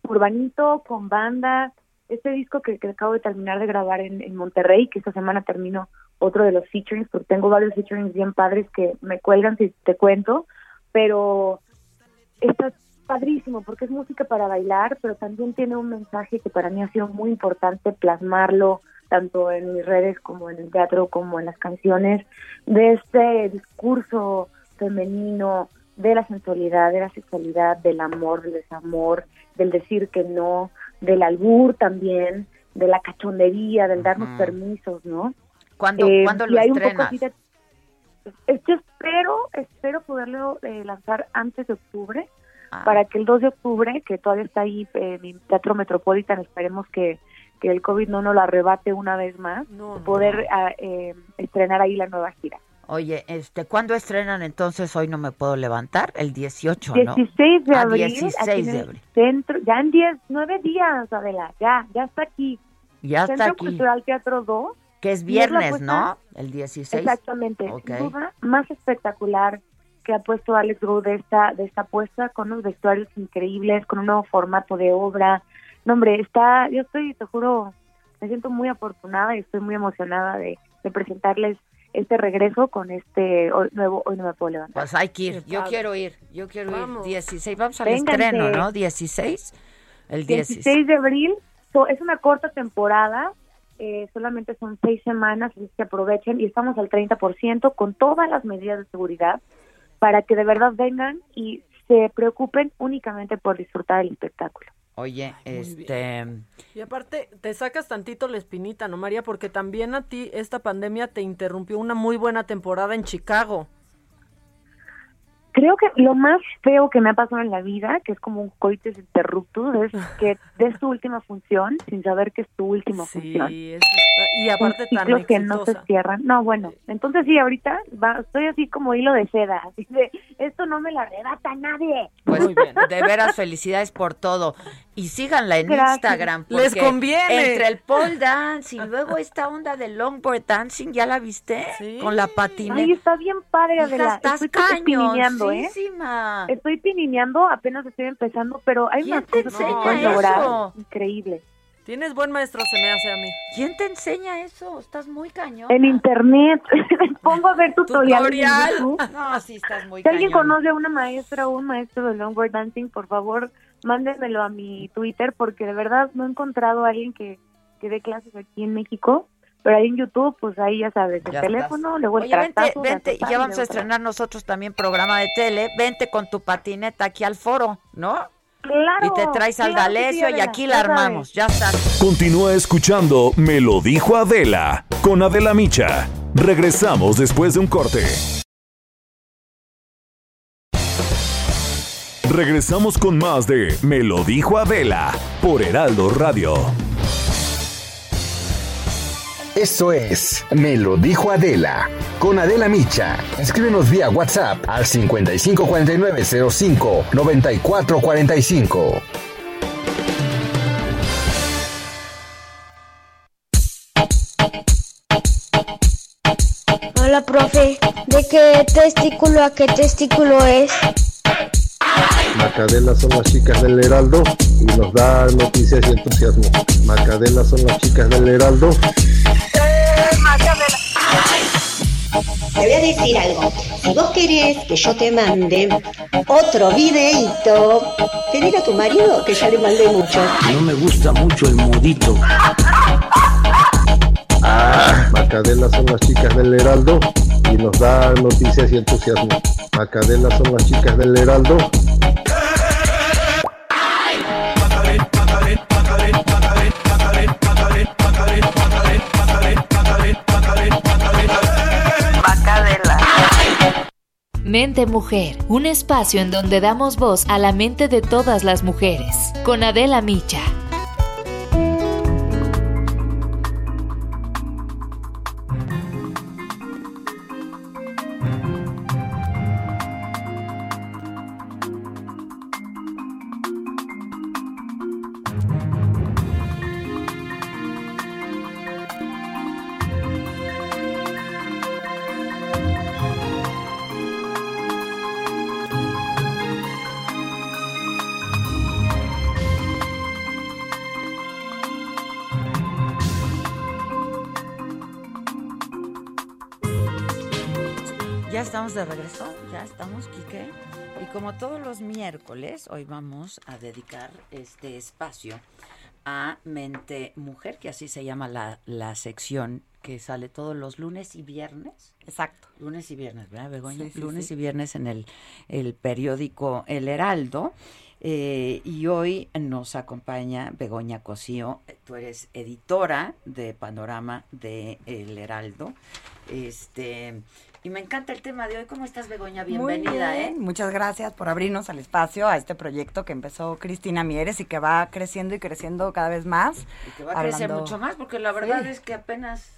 Urbanito, con banda. Este disco que, que acabo de terminar de grabar en, en Monterrey, que esta semana termino otro de los featurings, porque tengo varios featurings bien padres que me cuelgan si te cuento, pero está padrísimo porque es música para bailar, pero también tiene un mensaje que para mí ha sido muy importante plasmarlo tanto en mis redes como en el teatro como en las canciones de este discurso femenino de la sensualidad, de la sexualidad, del amor, del desamor, del decir que no, del albur también, de la cachondería, del darnos permisos, ¿no? ¿Cuándo, Eh, ¿cuándo y lo estrenas? de- es que espero, espero poderlo eh, lanzar antes de octubre, Ah. para que el 2 de octubre, que todavía está ahí eh, mi Teatro Metropolitan, esperemos que, que el COVID no nos lo arrebate una vez más, poder ah, eh, estrenar ahí la nueva gira. Oye, este, ¿cuándo estrenan entonces? Hoy no me puedo levantar, el 18, ¿no? 16 de Ah, abril, 16 aquí en de abril. centro, ya en 10, 9 días, Adela, ya, ya está aquí. Ya está Centro aquí. Cultural Teatro 2, Que es Y es viernes, ¿no? El 16. Exactamente. Ok. Sin duda, más espectacular que ha puesto Alex Go de esta, de esta apuesta, con unos vestuarios increíbles, con un nuevo formato de obra. No, hombre, está, yo estoy, te juro, me siento muy afortunada y estoy muy emocionada de, de presentarles este regreso con este hoy- nuevo Hoy no me puedo levantar. Pues hay que ir. Yo quiero ir. Yo quiero Vamos. ir. 16. Vamos al Vénganse. estreno, ¿no? 16. El 16. 16 de abril, so- es una corta temporada, eh, solamente son seis semanas, así que aprovechen y estamos al 30% con todas las medidas de seguridad para que de verdad vengan y se preocupen únicamente por disfrutar el espectáculo. Oye, este. Y aparte, te sacas tantito la espinita, ¿no, María? Porque también a ti esta pandemia te interrumpió una muy buena temporada en Chicago. Creo que lo más feo que me ha pasado en la vida, que es como un coitus interruptus, es que des tu última función sin saber que es tu última función. Sí, eso está- y aparte tan ciclos que no se cierran. No, bueno, entonces sí, ahorita va, estoy así como hilo de seda, así de, esto no me lo arrebata nadie. Pues de veras, felicidades por todo. Y síganla en Gracias. Instagram. Les porque conviene. Entre el pole dance y luego esta onda del longboard dancing, ¿ya la viste? Con la patineta. Ay, está bien padre, Hija, Adela. estás Estoy pinineando, ¿eh? Estoy pinineando, apenas estoy empezando, pero hay ¿Quién unas cosas que pueden lograr. Increíble. Tienes buen maestro, se me hace a mí. ¿Quién te enseña eso? Estás muy cañón. En internet, pongo a ver tutoriales Tutorial. YouTube. No, sí, estás muy Si alguien cañón. conoce a una maestra o un maestro de longboard dancing, por favor, mándenmelo a mi Twitter, porque de verdad no he encontrado a alguien que, que dé clases aquí en México. Pero ahí en YouTube, pues ahí ya sabes, el Ya teléfono, estás. luego el Oye, vente, ya vamos a estrenar nosotros también programa de tele. Vente con tu patineta aquí al foro, ¿no? Claro, Y te traes al claro que sí, Galecio y aquí ya la sabes. armamos. Ya está. Continúa escuchando Me lo dijo Adela con Adela Micha. Regresamos después de un corte. Regresamos con más de Me lo dijo Adela por Heraldo Radio. Esto es Me lo dijo Adela con Adela Micha. Escríbenos vía WhatsApp al 554905 9445. Hola, profe. ¿De qué testículo a qué testículo es? Macadela son las chicas del Heraldo y nos da noticias y entusiasmo. Macadela son las chicas del Heraldo. Te voy a decir algo. Si vos querés que yo te mande otro videíto, pedir a tu marido que ya le mandé mucho. No me gusta mucho el modito. Macadela son las chicas del Heraldo y nos da noticias y entusiasmo. Macadela son las chicas del Heraldo. Mente Mujer, un espacio en donde damos voz a la mente de todas las mujeres. Con Adela Micha. Como todos los miércoles, hoy vamos a dedicar este espacio a Mente Mujer, que así se llama la, la sección que sale todos los lunes y viernes. Exacto. Lunes y viernes, ¿verdad, Begoña? Sí, sí, lunes sí. y viernes en el, el periódico El Heraldo. Eh, y hoy nos acompaña Begoña Cosío. Tú eres editora de Panorama de El Heraldo. Este, y me encanta el tema de hoy. ¿Cómo estás, Begoña? Bienvenida, Muy ¿eh? Muchas gracias por abrirnos al espacio a este proyecto que empezó Cristina Mieres y que va creciendo y creciendo cada vez más. Y que va a crecer mucho más, porque la verdad Sí. es que apenas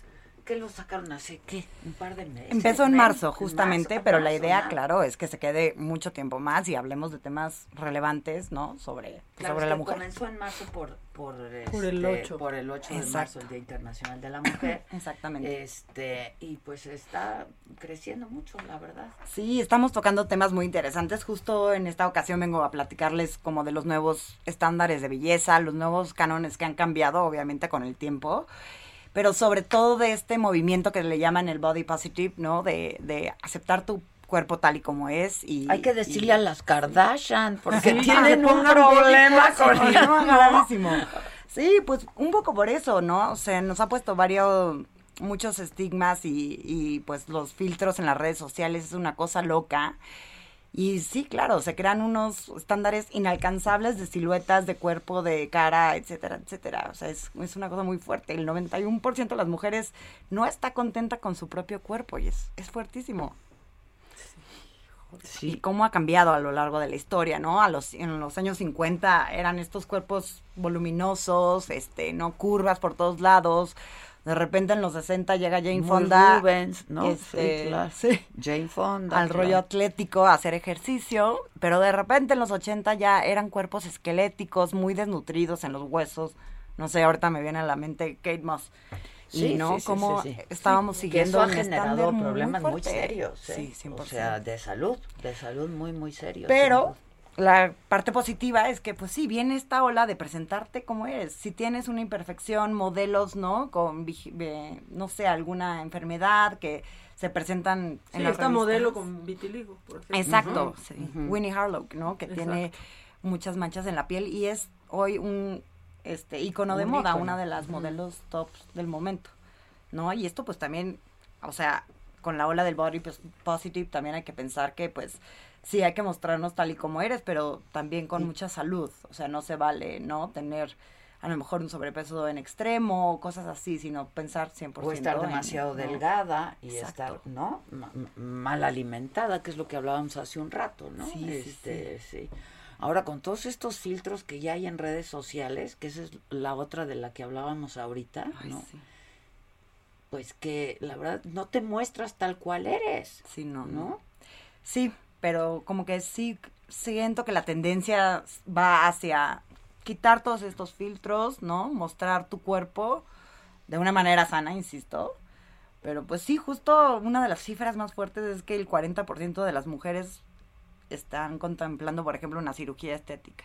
que lo sacaron hace, ¿qué? Un par de meses. Empezó en marzo, En justamente, marzo, pero la idea, ¿no? claro, es que se quede mucho tiempo más y hablemos de temas relevantes, ¿no? Sobre, Claro, sobre la mujer. comenzó en marzo por por, Por el este, 8. por el 8 de marzo, el Día Internacional de la Mujer. Exactamente. Este, y pues está creciendo mucho, la verdad. Sí, estamos tocando temas muy interesantes. Justo en esta ocasión vengo a platicarles como de los nuevos estándares de belleza, los nuevos cánones que han cambiado, obviamente, con el tiempo. Pero sobre todo de este movimiento que le llaman el body positive, ¿no? De, de aceptar tu cuerpo tal y como es. y Hay que decirle y- a las Kardashian, porque tienen que un problema con. Sí, pues un poco por eso, ¿no? O sea, nos ha puesto varios, muchos estigmas y, y pues los filtros en las redes sociales es una cosa loca. Y sí, claro, se crean unos estándares inalcanzables de siluetas, de cuerpo, de cara, etcétera, etcétera. O sea, es, es una cosa muy fuerte. El 91% de las mujeres no está contenta con su propio cuerpo y es, es fuertísimo. Y cómo ha cambiado a lo largo de la historia, ¿no? A los, en los años 50 eran estos cuerpos voluminosos, este, ¿no? Curvas por todos lados. De repente en los 60 llega Jane Muy Fonda. Rubens, ¿no? este, Sí, claro. sí, Jane Fonda. al rollo atlético, a hacer ejercicio, pero de repente en los 80 ya eran cuerpos esqueléticos, muy desnutridos en los huesos. No sé, ahorita me viene a la mente Kate Moss. Sí, y no, sí, sí, como sí, sí. estábamos Sí, siguiendo que eso ha generado muy problemas muy, fuerte. serios. ¿eh? Sí, 100%. O sea, de salud, de salud muy, muy serios. Pero la parte positiva es que, pues sí, viene esta ola de presentarte como eres. Si tienes una imperfección, modelos, ¿no? Con, eh, no sé, alguna enfermedad que se presentan Sí, en las esta revistas. modelo con vitiligo, por ejemplo. Exacto, Ujú. sí. Ujú. Winnie Harlow, ¿no? Que tiene Exacto. muchas manchas en la piel y es hoy un este ícono de moda, una de las modelos tops del momento, ¿no? Y esto pues también, o sea, con la ola del body pos- positive también hay que pensar que pues sí hay que mostrarnos tal y como eres, pero también con mucha salud, o sea, no se vale, ¿no? Tener a lo mejor un sobrepeso en extremo o cosas así, sino pensar 100% O estar en- demasiado ¿no? delgada y Exacto. estar, ¿no? M- mal alimentada, que es lo que hablábamos hace un rato, ¿no? Sí, sí, Este, sí. Ahora, con todos estos filtros que ya hay en redes sociales, que esa es la otra de la que hablábamos ahorita, Ay, ¿no? sí. Pues que la verdad no te muestras tal cual eres. Sí, no, ¿no? no. Sí, pero como que sí siento que la tendencia va hacia quitar todos estos filtros, ¿no? Mostrar tu cuerpo de una manera sana, insisto. Pero pues sí, justo una de las cifras más fuertes es que el 40% de las mujeres están contemplando, por ejemplo, una cirugía estética,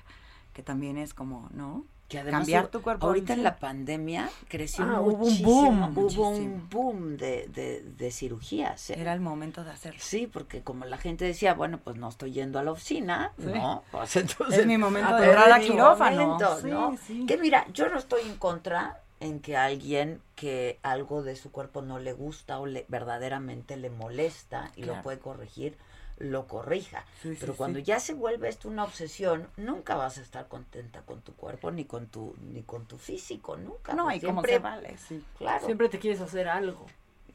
que también es como, ¿no? Que además Cambiar tu cuerpo. Ahorita en la pandemia creció Ah, hubo un muchísimo, boom, hubo un boom de, de, de cirugías. ¿eh? Era el momento de hacerlo. Sí, porque como la gente decía, bueno, pues no estoy yendo a la oficina, Sí. ¿no? Pues entonces, Es mi momento de entrar a quirófano. momento, Sí, ¿no? sí. Que mira, yo no estoy en contra en que alguien que algo de su cuerpo no le gusta o le verdaderamente le molesta y lo puede corregir, lo corrija. Sí, sí, Pero cuando sí. ya se vuelve esto una obsesión, nunca vas a estar contenta con tu cuerpo ni con tu ni con tu físico, nunca. No, Pues y como siempre- se vale, sí. Claro. Siempre te quieres hacer algo.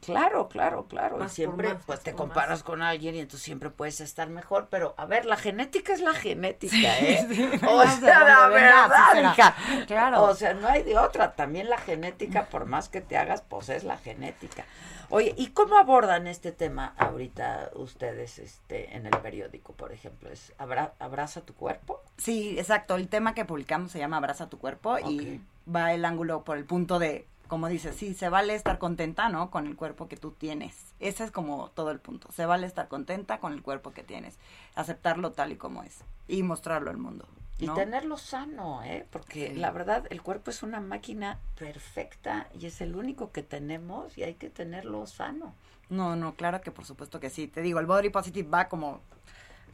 Claro, claro, claro. Más y siempre más, pues te comparas más. con alguien y entonces siempre puedes estar mejor. Pero a ver, la genética es la genética, ¿eh? sí, o sea, la verdad, hija. Claro. O sea, no hay de otra. También la genética, por más que te hagas, pues es la genética. Oye, ¿y cómo abordan este tema ahorita ustedes este en el periódico, por ejemplo? ¿Es abra- abraza tu cuerpo? Sí, exacto. El tema que publicamos se llama Abraza tu cuerpo y va el ángulo por el punto de, como dices, sí, se vale estar contenta, ¿no? Con el cuerpo que tú tienes. Ese es como todo el punto. Se vale estar contenta con el cuerpo que tienes. Aceptarlo tal y como es. Y mostrarlo al mundo. Y tenerlo sano, ¿eh? Porque Sí. la verdad, el cuerpo es una máquina perfecta y es el único que tenemos y hay que tenerlo sano. No, no, claro que por supuesto que sí. Te digo, el body positive va como,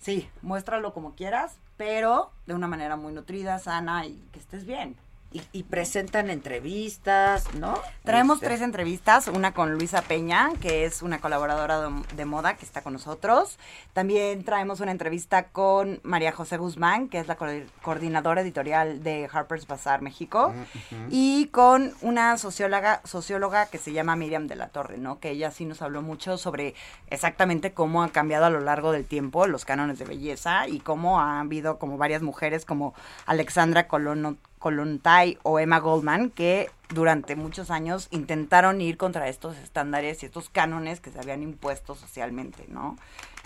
sí, muéstralo como quieras, pero de una manera muy nutrida, sana y que estés bien. Y, y presentan entrevistas, ¿no? Traemos Este, tres entrevistas, una con Luisa Peña, que es una colaboradora de, de moda que está con nosotros. También traemos una entrevista con María José Guzmán, que es la co- coordinadora editorial de Harper's Bazaar México. Y con una socióloga, socióloga que se llama Miriam de la Torre, ¿no? Que ella sí nos habló mucho sobre exactamente cómo han cambiado a lo largo del tiempo los cánones de belleza y cómo ha habido como varias mujeres como Alexandra Colono, Kolontai o Emma Goldman, que durante muchos años intentaron ir contra estos estándares y estos cánones que se habían impuesto socialmente, ¿no?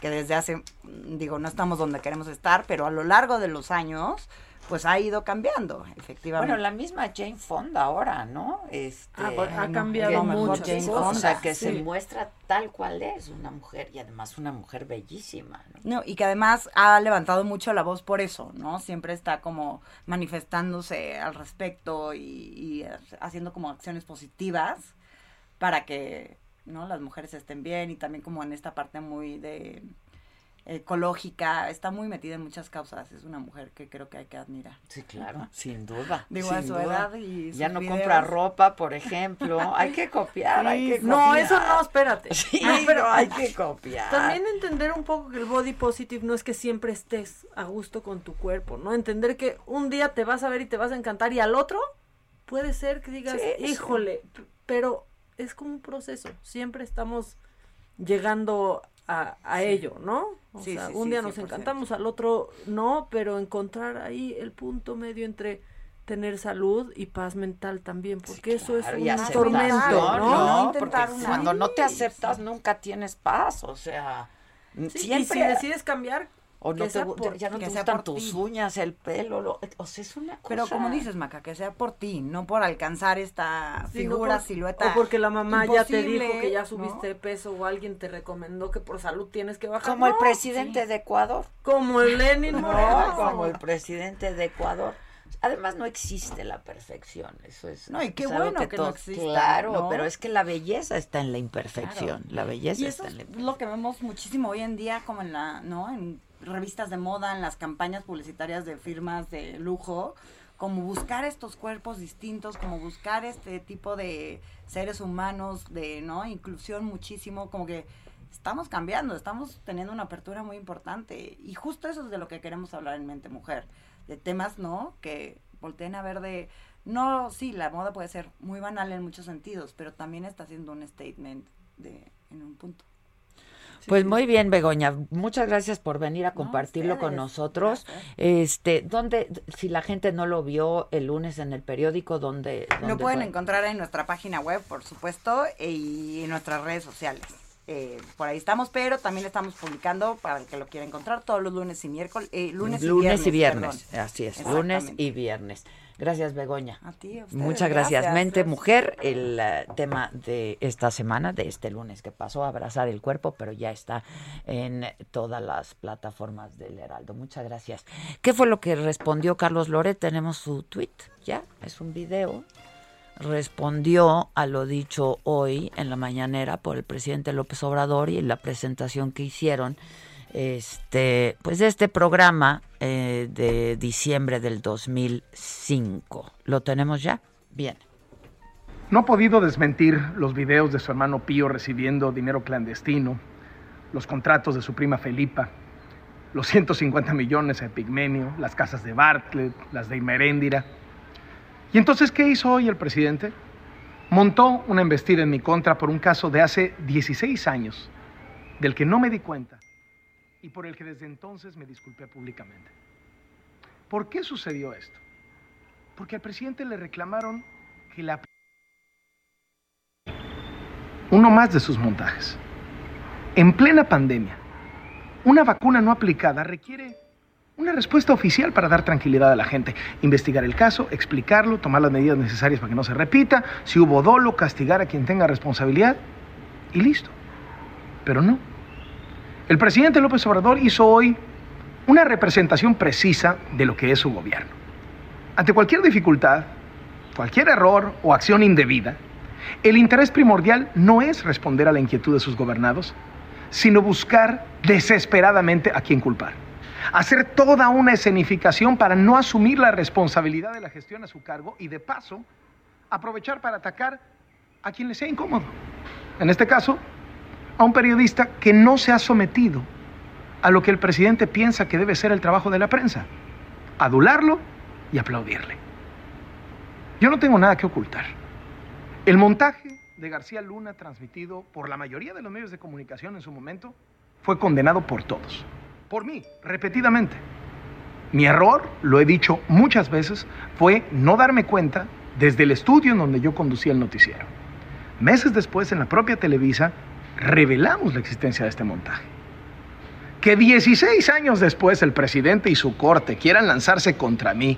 Que desde hace, digo, no estamos donde queremos estar, pero a lo largo de los años, pues ha ido cambiando, efectivamente. Bueno, la misma Jane Fonda ahora, ¿no? Este, Ah, pues, ha cambiado mucho, Jane. Fonda, o sea, que Sí. se muestra tal cual es una mujer y además una mujer bellísima, ¿no? No, y que además ha levantado mucho la voz por eso, ¿no? Siempre está como manifestándose al respecto y, y haciendo como acciones positivas para que, ¿no? Las mujeres estén bien y también como en esta parte muy de ecológica, está muy metida en muchas causas, es una mujer que creo que hay que admirar. Sí, claro, sin duda. Digo, sin a su duda. edad y Ya no videos. compra ropa, por ejemplo. hay que copiar, hay que No, copiar. eso no, espérate. Sí, No, pero hay que copiar. También entender un poco que el body positive no es que siempre estés a gusto con tu cuerpo, ¿no? Entender que un día te vas a ver y te vas a encantar y al otro puede ser que digas, Sí, híjole, pero es como un proceso. Siempre estamos llegando a, a Sí. ello, ¿no? O Sí, sea, sí, un sí, día nos 100%. encantamos, al otro no, pero encontrar ahí el punto medio entre tener salud y paz mental también, porque eso es un tormento, ¿no? ¿no? intentar Porque una- cuando no te Sí, aceptas nunca tienes paz, o sea, Sí, siempre y si decides cambiar, o no te, por- ya no que te sea gustan por tus ti. uñas, el pelo, lo- o sea, es una cosa. Pero como dices, Maca, que sea por ti, no por alcanzar esta Sí, no figura, por- silueta. O porque la mamá ya te dijo que ya subiste de peso o alguien te recomendó que por salud tienes que bajar. como el presidente de Ecuador. Como el Lenin No, Moreno. como el presidente de Ecuador. Además no existe la perfección, eso es. No, y qué es bueno que no exista, Claro, ¿no? pero es que la belleza está en la imperfección, Claro. la belleza y eso está en es la lo que vemos muchísimo hoy en día, como en la, ¿no? En revistas de moda, en las campañas publicitarias de firmas de lujo, como buscar estos cuerpos distintos, como buscar este tipo de seres humanos, de, ¿no? Inclusión muchísimo, como que estamos cambiando, estamos teniendo una apertura muy importante. Y justo eso es de lo que queremos hablar en Mente Mujer, de temas, ¿no? Que volteen a ver de, no, sí, la moda puede ser muy banal en muchos sentidos, pero también está haciendo un statement de, en un punto. Pues muy bien, Begoña. Muchas gracias por venir a compartirlo con nosotros. Este, ¿dónde, si la gente no lo vio el lunes en el periódico, dónde? Lo pueden fue? encontrar en nuestra página web, por supuesto, y en nuestras redes sociales. Eh, por ahí estamos, pero también estamos publicando para el que lo quiera encontrar todos los lunes y miércoles, eh, lunes, Lunes y y viernes. viernes, así es, lunes y viernes. Gracias, Begoña. A ti, a ustedes, Muchas gracias. gracias, Mente gracias. Mujer, el eh, tema de esta semana, de este lunes que pasó, abrazar el cuerpo, pero ya está en todas las plataformas del Heraldo. Muchas gracias. ¿Qué fue lo que respondió Carlos Loret? Tenemos su tweet, ya, es un video. Respondió a lo dicho hoy en la mañanera por el presidente López Obrador y en la presentación que hicieron este pues de este programa eh, de diciembre del 2005 lo tenemos ya bien. No ha podido desmentir los videos de su hermano Pío recibiendo dinero clandestino, los contratos de su prima Felipa, los 150 millones a Pigmenio, las casas de Bartlett, las de Imeréndira. ¿Y entonces qué hizo hoy el presidente? Montó una embestida en mi contra por un caso de hace 16 años, del que no me di cuenta y por el que desde entonces me disculpé públicamente. ¿Por qué sucedió esto? Porque al presidente le reclamaron que la uno más de sus montajes. En plena pandemia, una vacuna no aplicada requiere una respuesta oficial para dar tranquilidad a la gente, investigar el caso, explicarlo, tomar las medidas necesarias para que no se repita, si hubo dolo, castigar a quien tenga responsabilidad y listo. Pero no. El presidente López Obrador hizo hoy una representación precisa de lo que es su gobierno. Ante cualquier dificultad, cualquier error o acción indebida, el interés primordial no es responder a la inquietud de sus gobernados, sino buscar desesperadamente a quién culpar. Hacer toda una escenificación para no asumir la responsabilidad de la gestión a su cargo y de paso aprovechar para atacar a quien le sea incómodo. En este caso, a un periodista que no se ha sometido a lo que el presidente piensa que debe ser el trabajo de la prensa, adularlo y aplaudirle. Yo no tengo nada que ocultar. El montaje de García Luna transmitido por la mayoría de los medios de comunicación en su momento fue condenado por todos. Por mí, repetidamente. Mi error, lo he dicho muchas veces, fue no darme cuenta desde el estudio en donde yo conducía el noticiero. Meses después, en la propia Televisa, revelamos la existencia de este montaje. Que 16 años después el presidente y su corte quieran lanzarse contra mí,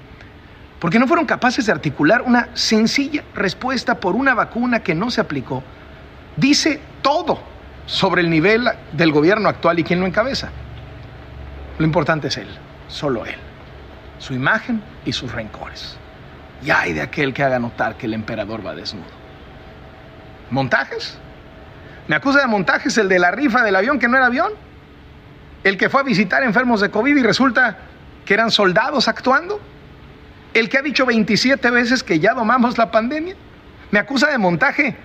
porque no fueron capaces de articular una sencilla respuesta por una vacuna que no se aplicó, dice todo sobre el nivel del gobierno actual y quién lo encabeza. Lo importante es él, solo él, su imagen y sus rencores. Y hay de aquel que haga notar que el emperador va desnudo. ¿Montajes? Me acusa de montajes el de la rifa del avión que no era avión. El que fue a visitar enfermos de COVID y resulta que eran soldados actuando. El que ha dicho 27 veces que ya domamos la pandemia. Me acusa de montaje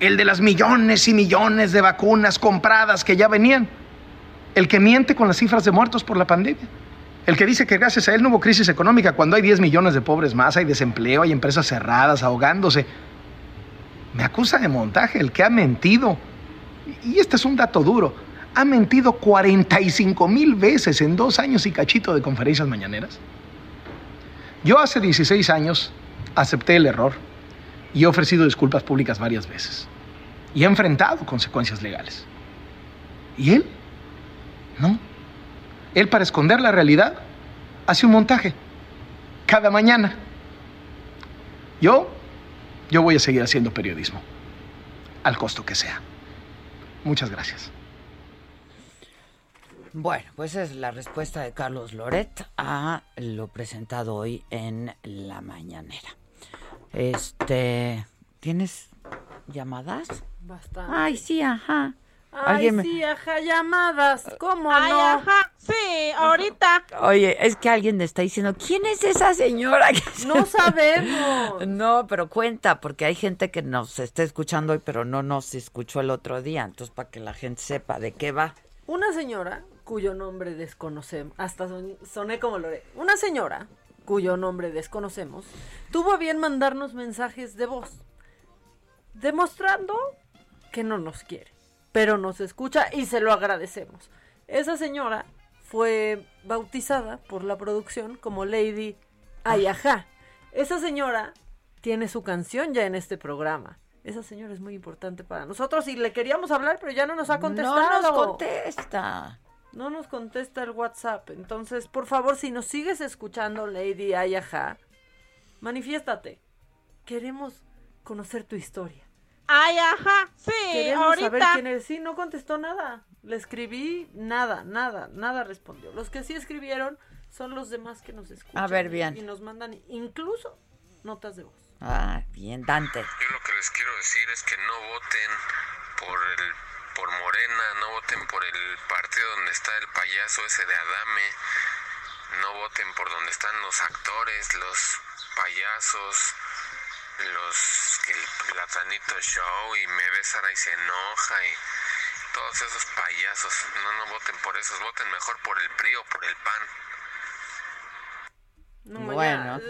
el de las millones y millones de vacunas compradas que ya venían. El que miente con las cifras de muertos por la pandemia. El que dice que gracias a él no hubo crisis económica cuando hay 10 millones de pobres más, hay desempleo, hay empresas cerradas, ahogándose. Me acusa de montaje el que ha mentido. Y este es un dato duro. Ha mentido 45 mil veces en dos años y cachito de conferencias mañaneras. Yo hace 16 años acepté el error y he ofrecido disculpas públicas varias veces. Y he enfrentado consecuencias legales. ¿Y él? No. Él para esconder la realidad hace un montaje. Cada mañana. Yo, yo voy a seguir haciendo periodismo. Al costo que sea. Muchas gracias. Bueno, pues es la respuesta de Carlos Loret a lo presentado hoy en la mañanera. Este, ¿tienes llamadas? Bastante. Ay, sí, ajá. Ay, Alguien me- sí, ajá, llamadas. ¿Cómo Ay, no? ajá, sí, ahorita. Oye, es que alguien me está diciendo, ¿quién es esa señora? que se- No sabemos. No, pero cuenta, porque hay gente que nos está escuchando hoy, pero no nos escuchó el otro día. Entonces, para que la gente sepa de qué va. Una señora cuyo nombre desconocemos, hasta son- soné como Lore, una señora cuyo nombre desconocemos, tuvo a bien mandarnos mensajes de voz, demostrando que no nos quiere, pero nos escucha y se lo agradecemos. Esa señora fue bautizada por la producción como Lady Ayajá. Esa señora tiene su canción ya en este programa. Esa señora es muy importante para nosotros y le queríamos hablar, pero ya no nos ha contestado. No nos contesta. No nos contesta el WhatsApp. Entonces, por favor, si nos sigues escuchando, Lady Ayaja, manifiéstate. Queremos conocer tu historia. Ay, ajá, sí, Queremos saber ahorita. quién es. Sí, no contestó nada. Le escribí nada, nada, nada respondió. Los que sí escribieron son los demás que nos escuchan. A ver, bien. Y nos mandan incluso notas de voz. Ah, bien, Dante. Yo lo que les quiero decir es que no voten por el por Morena, no voten por el partido donde está el payaso ese de Adame, no voten por donde están los actores, los payasos, los que el platanito show y me ve Sara y se enoja y todos esos payasos, no no voten por esos, voten mejor por el PRI o por el PAN. bueno,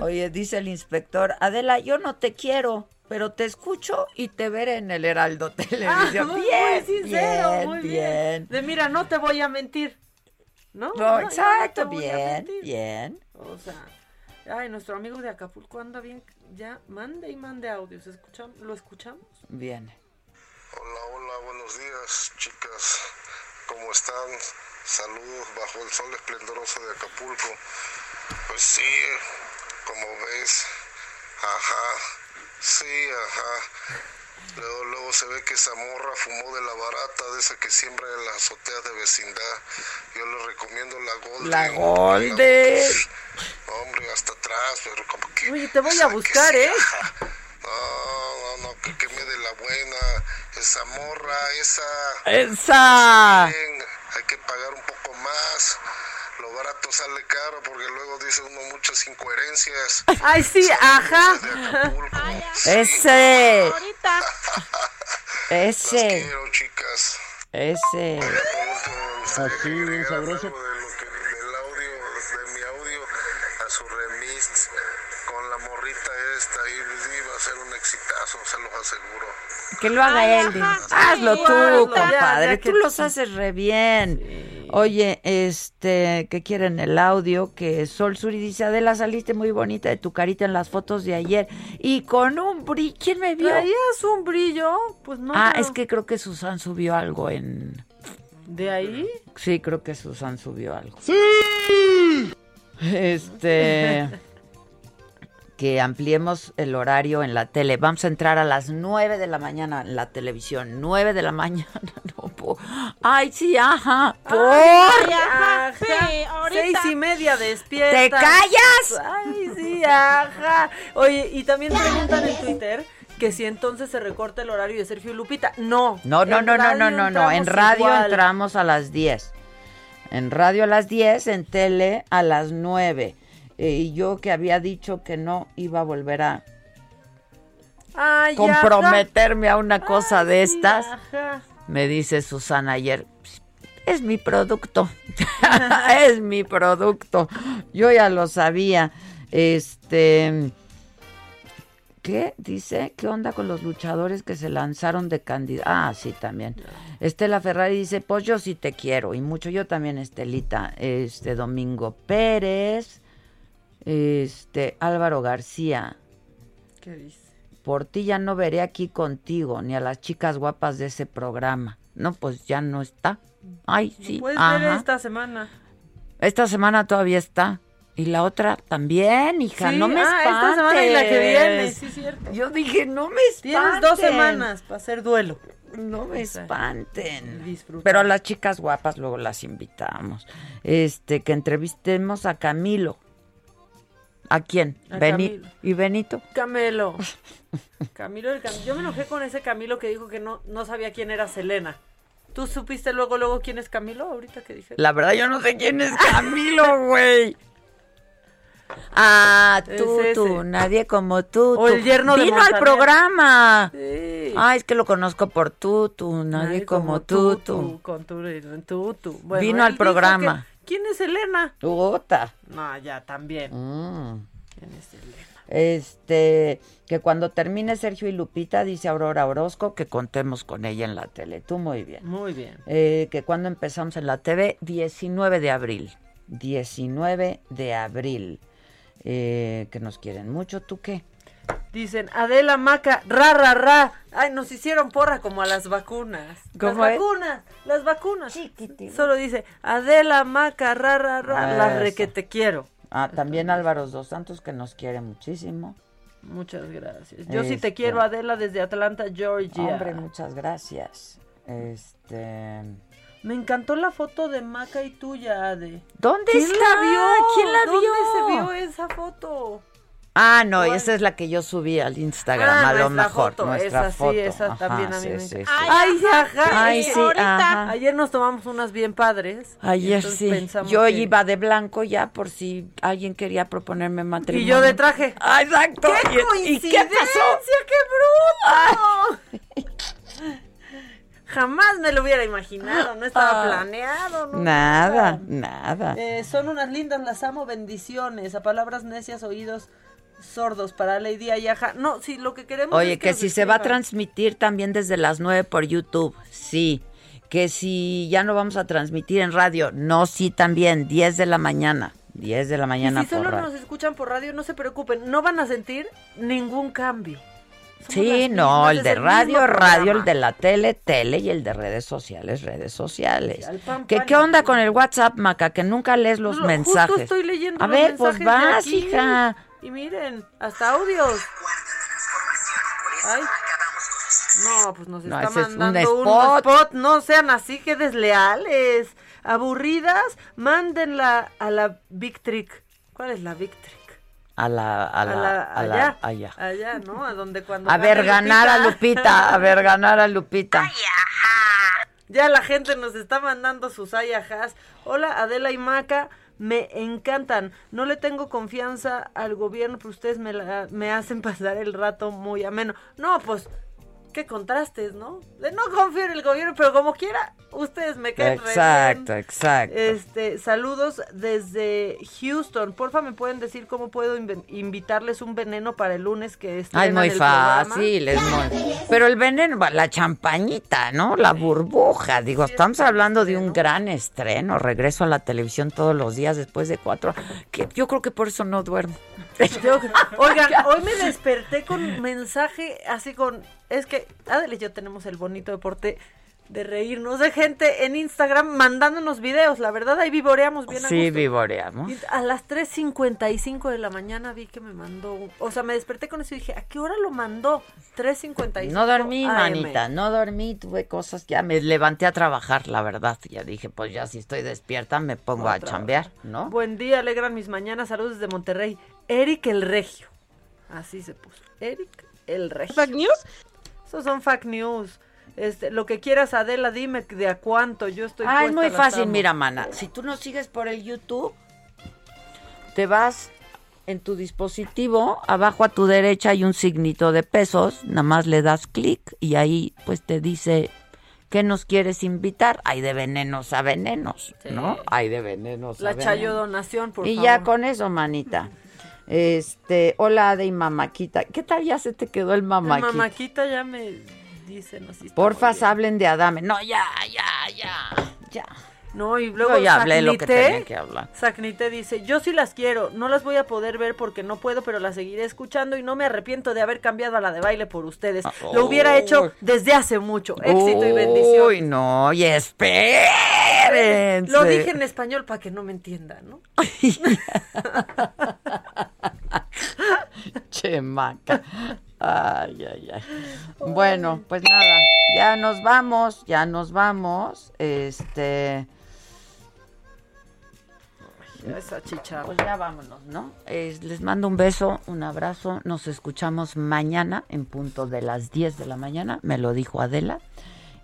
oye, dice el inspector, Adela, yo no te quiero, pero te escucho y te veré en el Heraldo Televisión. Ah, muy, bien, muy sincero, bien, muy bien. De mira, no te voy a mentir. ¿No? No, No, exacto, bien, bien. O sea, ay, nuestro amigo de Acapulco anda bien. Ya, mande y mande audios. ¿Escucham- ¿Lo escuchamos? Bien. Hola, hola, buenos días, chicas. ¿Cómo están? Saludos bajo el sol esplendoroso de Acapulco. Pues sí, como ves, ajá, sí, ajá. Luego, luego se ve que esa morra fumó de la barata, de esa que siembra en las azoteas de vecindad. Yo le recomiendo la Golden. La Golden. Hombre, hasta atrás, pero como que... Oye, te voy a buscar, ¿eh? No, no, no, que, que me dé la buena. Esa morra, esa... Esa. Bien, hay que pagar un poco más. Lo barato sale caro porque luego dice uno muchas incoherencias. Ay, sí, ajá. Ese. Ahorita. Ese. Quiero, chicas. Ese. Así, bien sabroso. De lo que, del audio, de mi audio a su remix con la morrita esta y iba a ser un exitazo, se los aseguro. Que lo haga Ay, él. ajá, Hazlo sí, tú, hazlo, compadre. ya tú que- los haces re bien. Oye, este, que quieren el audio, que Sol Suri dice, Adela, saliste muy bonita de tu carita en las fotos de ayer y con un brillo. ¿Quién me vio? ¿Traías un brillo? Pues no. ah, es que creo que Susan subió algo en... ¿De ahí? Sí, creo que Susan subió algo. ¡Sí! Este... que ampliemos el horario en la tele. Vamos a entrar a las 9 de la mañana en la televisión. 9 de la mañana. No puedo. Ay, sí, ajá. ¿Por? Ay, ajá, Sí, ahorita. Seis y media despierta. ¿Te callas? Ay, sí, ajá. Oye, y también preguntan en Twitter que si entonces se recorta el horario de Sergio y Lupita. No. No, no, no, no, no, no, no. En radio igual. entramos a las 10. En radio a las 10, en tele a las 9. Eh, y yo que había dicho que no iba a volver a Ay, comprometerme a una cosa de estas, ajá. me dice Susana ayer, es mi producto, es mi producto. Yo ya lo sabía. Este, ¿qué dice? ¿Qué onda con los luchadores que se lanzaron de candidato? Ah, sí, también. Estela Ferrari dice, pues yo sí te quiero y mucho. Yo también, Estelita. Este, Domingo Pérez, este, Álvaro García. ¿Qué dice? Por ti ya no veré aquí contigo, ni a las chicas guapas de ese programa. No, pues ya no está. Ay, sí. Puedes ajá. ver esta semana. Esta semana todavía está. Y la otra también, hija, Sí, no me ah, espantes. esta semana y la que viene, sí, cierto. Yo dije, no me espanten. Tienes dos semanas para hacer duelo. No me espanten. Disfrutar. Pero a las chicas guapas luego las invitamos. Este, que entrevistemos a Camilo. ¿A quién? A Beni- Camilo. ¿Y Benito? Camelo. Camilo el Cam- Yo me enojé con ese Camilo que dijo que no, no sabía quién era Selena. ¿Tú supiste luego, luego quién es Camilo ahorita que dije? La verdad yo no sé quién es Camilo, güey. Ah, tú, Es tú, nadie como tú. O tú. el yerno de Vino al programa. Sí. Ah, es que lo conozco por tú, tú, nadie, como, tú, tú. Con tu, tú. Bueno, Vino al programa. ¿Quién es Selena? Puta. No, ya, también. Mm. ¿Quién es Selena? Este, que cuando termine Sergio y Lupita, dice Aurora Orozco, que contemos con ella en la tele. Tú muy bien. Muy bien. Eh, que cuando empezamos en la TV, 19 de abril. 19 de abril. Eh, que nos quieren mucho. ¿Tú qué? Dicen, Adela Maca, ra, ra, ra. Ay, nos hicieron porra como a las vacunas. ¿Cómo las es? vacunas, las vacunas. Solo dice, Adela Maca, ra, ra, ra. La Eso. re que te quiero. Ah, también Álvaro Dos Santos, que nos quiere muchísimo. Muchas gracias. Yo sí te Este. quiero, Adela, desde Atlanta, Georgia. Hombre, muchas gracias. Este. Me encantó la foto de Maca y tuya, Ade. ¿Dónde ¿Quién está? la vio? ¿Quién la ¿Dónde vio? se vio esa foto? Ah, no, esa es la que yo subí al Instagram, Ah, a lo nuestra mejor. foto, nuestra esa sí, foto. esa Ajá, también a mí sí, me sí, sí. Ay, ajá. Ay, sí, ajá. Ayer nos tomamos unas bien padres. y Ayer sí. Yo que- iba de blanco ya por si alguien quería proponerme matrimonio. Y yo de traje. Ah, exacto. ¡Qué ¿Y- ¿Y, coincidencia! qué pasó? ¡Qué bruto! Jamás me lo hubiera imaginado, no estaba Ah. planeado. No, Nada, nada. Eh, son unas lindas, las amo, bendiciones. A palabras necias, oídos sordos para Lady Ayaja. No, sí, lo que queremos Oye, es que, nos si se va a transmitir también desde las 9 por YouTube, sí. Que si ya no vamos a transmitir en radio, no, sí también, 10 de la mañana. 10 de la Y mañana si por solo radio. nos escuchan por radio, no se preocupen, no van a sentir ningún cambio. Somos Sí, no, el de el radio, radio, el de la tele, tele y el de redes sociales, redes sociales. pan, ¿Qué, pan ¿Qué y onda con el WhatsApp, Maca? Que nunca lees los Lo- mensajes. Justo estoy leyendo A los ver, pues vas, aquí. Y miren, hasta audios. Ay. No, pues nos No, está es un mandando un spot. spot. No sean así, que desleales. Aburridas, mándenla a la Big Trick. ¿Cuál es la Big Trick? A la, a la, a la- allá. allá. Allá, ¿no? A donde cuando. A ver, ganar a Lupita, a ver, ganar a Lupita. Ya la gente nos está mandando sus ayajas. Hola, Adela y Maca. Me encantan. No le tengo confianza al gobierno, pero ustedes me, la- me hacen pasar el rato muy ameno. No, pues, qué contrastes, ¿no? De no confío en el gobierno, pero como quiera, ustedes me caen re Exacto, bien. exacto. Este, saludos desde Houston. Porfa, ¿me pueden decir cómo puedo invitarles un veneno para el lunes que Ay, estrenan muy el programa? fácil, es muy... Pero el veneno, la champañita, ¿no? La burbuja, digo, estamos hablando de un gran estreno, regreso a la televisión todos los días después de cuatro, que yo creo que por eso no duermo. Yo- oigan, hoy me desperté con un mensaje así con... Es que Adel y yo tenemos el bonito deporte de reírnos de gente en Instagram mandándonos videos. La verdad, ahí vivoreamos bien a Sí, gusto. vivoreamos. Y a las 3.55 de la mañana vi que me mandó... O sea, me desperté con eso y dije, ¿a qué hora lo mandó? 3.55 No dormí, AM. manita, no dormí, tuve cosas, ya me levanté a trabajar, la verdad. Ya dije, pues ya si estoy despierta me pongo a chambear, ¿no? Buen día, alegran mis mañanas. Saludos desde Monterrey. Eric el Regio. Así se puso. Eric el Regio. ¿Fake news? Esos son fake news. Este, lo que quieras, Adela, dime de a cuánto. Yo estoy Ah, es muy fácil, mira, mana. Si tú nos sigues por el YouTube, te vas en tu dispositivo, abajo a tu derecha hay un signito de pesos, nada más le das clic y ahí pues te dice qué nos quieres invitar. Hay de venenos a venenos, ¿no? Hay de venenos a La venenos. chayo donación, por y favor. ya con eso, manita. Este, hola de Mamaquita. ¿Qué tal ya se te quedó el Mamaquita? mamáquita ya me dicen así. Porfas, hablen de Adame. No, ya, ya, ya, ya. No, y luego Yo ya hablé lo que tenía que hablar. Sacnité dice, yo sí las quiero, no las voy a poder ver porque no puedo, pero las seguiré escuchando y no me arrepiento de haber cambiado a la de baile por ustedes. Lo hubiera hecho desde hace mucho. Éxito y bendición. Uy, no, y espérense. Lo dije en español para que no me entiendan, ¿no? Chemaca. Ay, ay, ay. Bueno, pues nada, ya nos vamos, ya nos vamos. Este, Esa chicharra. pues ya vámonos, ¿no? Es- les mando un beso, un abrazo. Nos escuchamos mañana en punto de las 10 de la mañana. Me lo dijo Adela.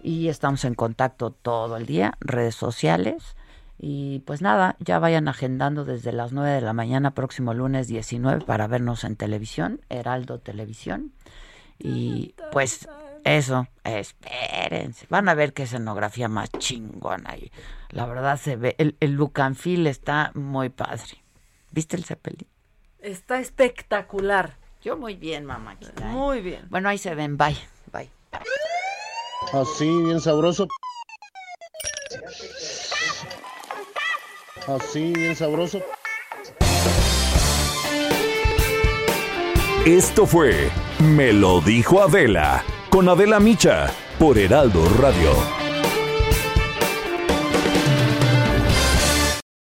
Y estamos en contacto todo el día, redes sociales. Y pues nada, ya vayan agendando desde las 9 de la mañana, próximo lunes 19, para vernos en televisión, Heraldo Televisión. Y pues eso, espérense. Van a ver qué escenografía más chingona ahí. La verdad se ve, el, el look and feel está muy padre. ¿Viste el Zeppelin? Está espectacular. Yo muy bien, mamá. Muy bien. Bueno, ahí se ven, bye, bye. Así, bien sabroso. Así, bien sabroso. Esto fue Me lo dijo Adela con Adela Micha por Heraldo Radio.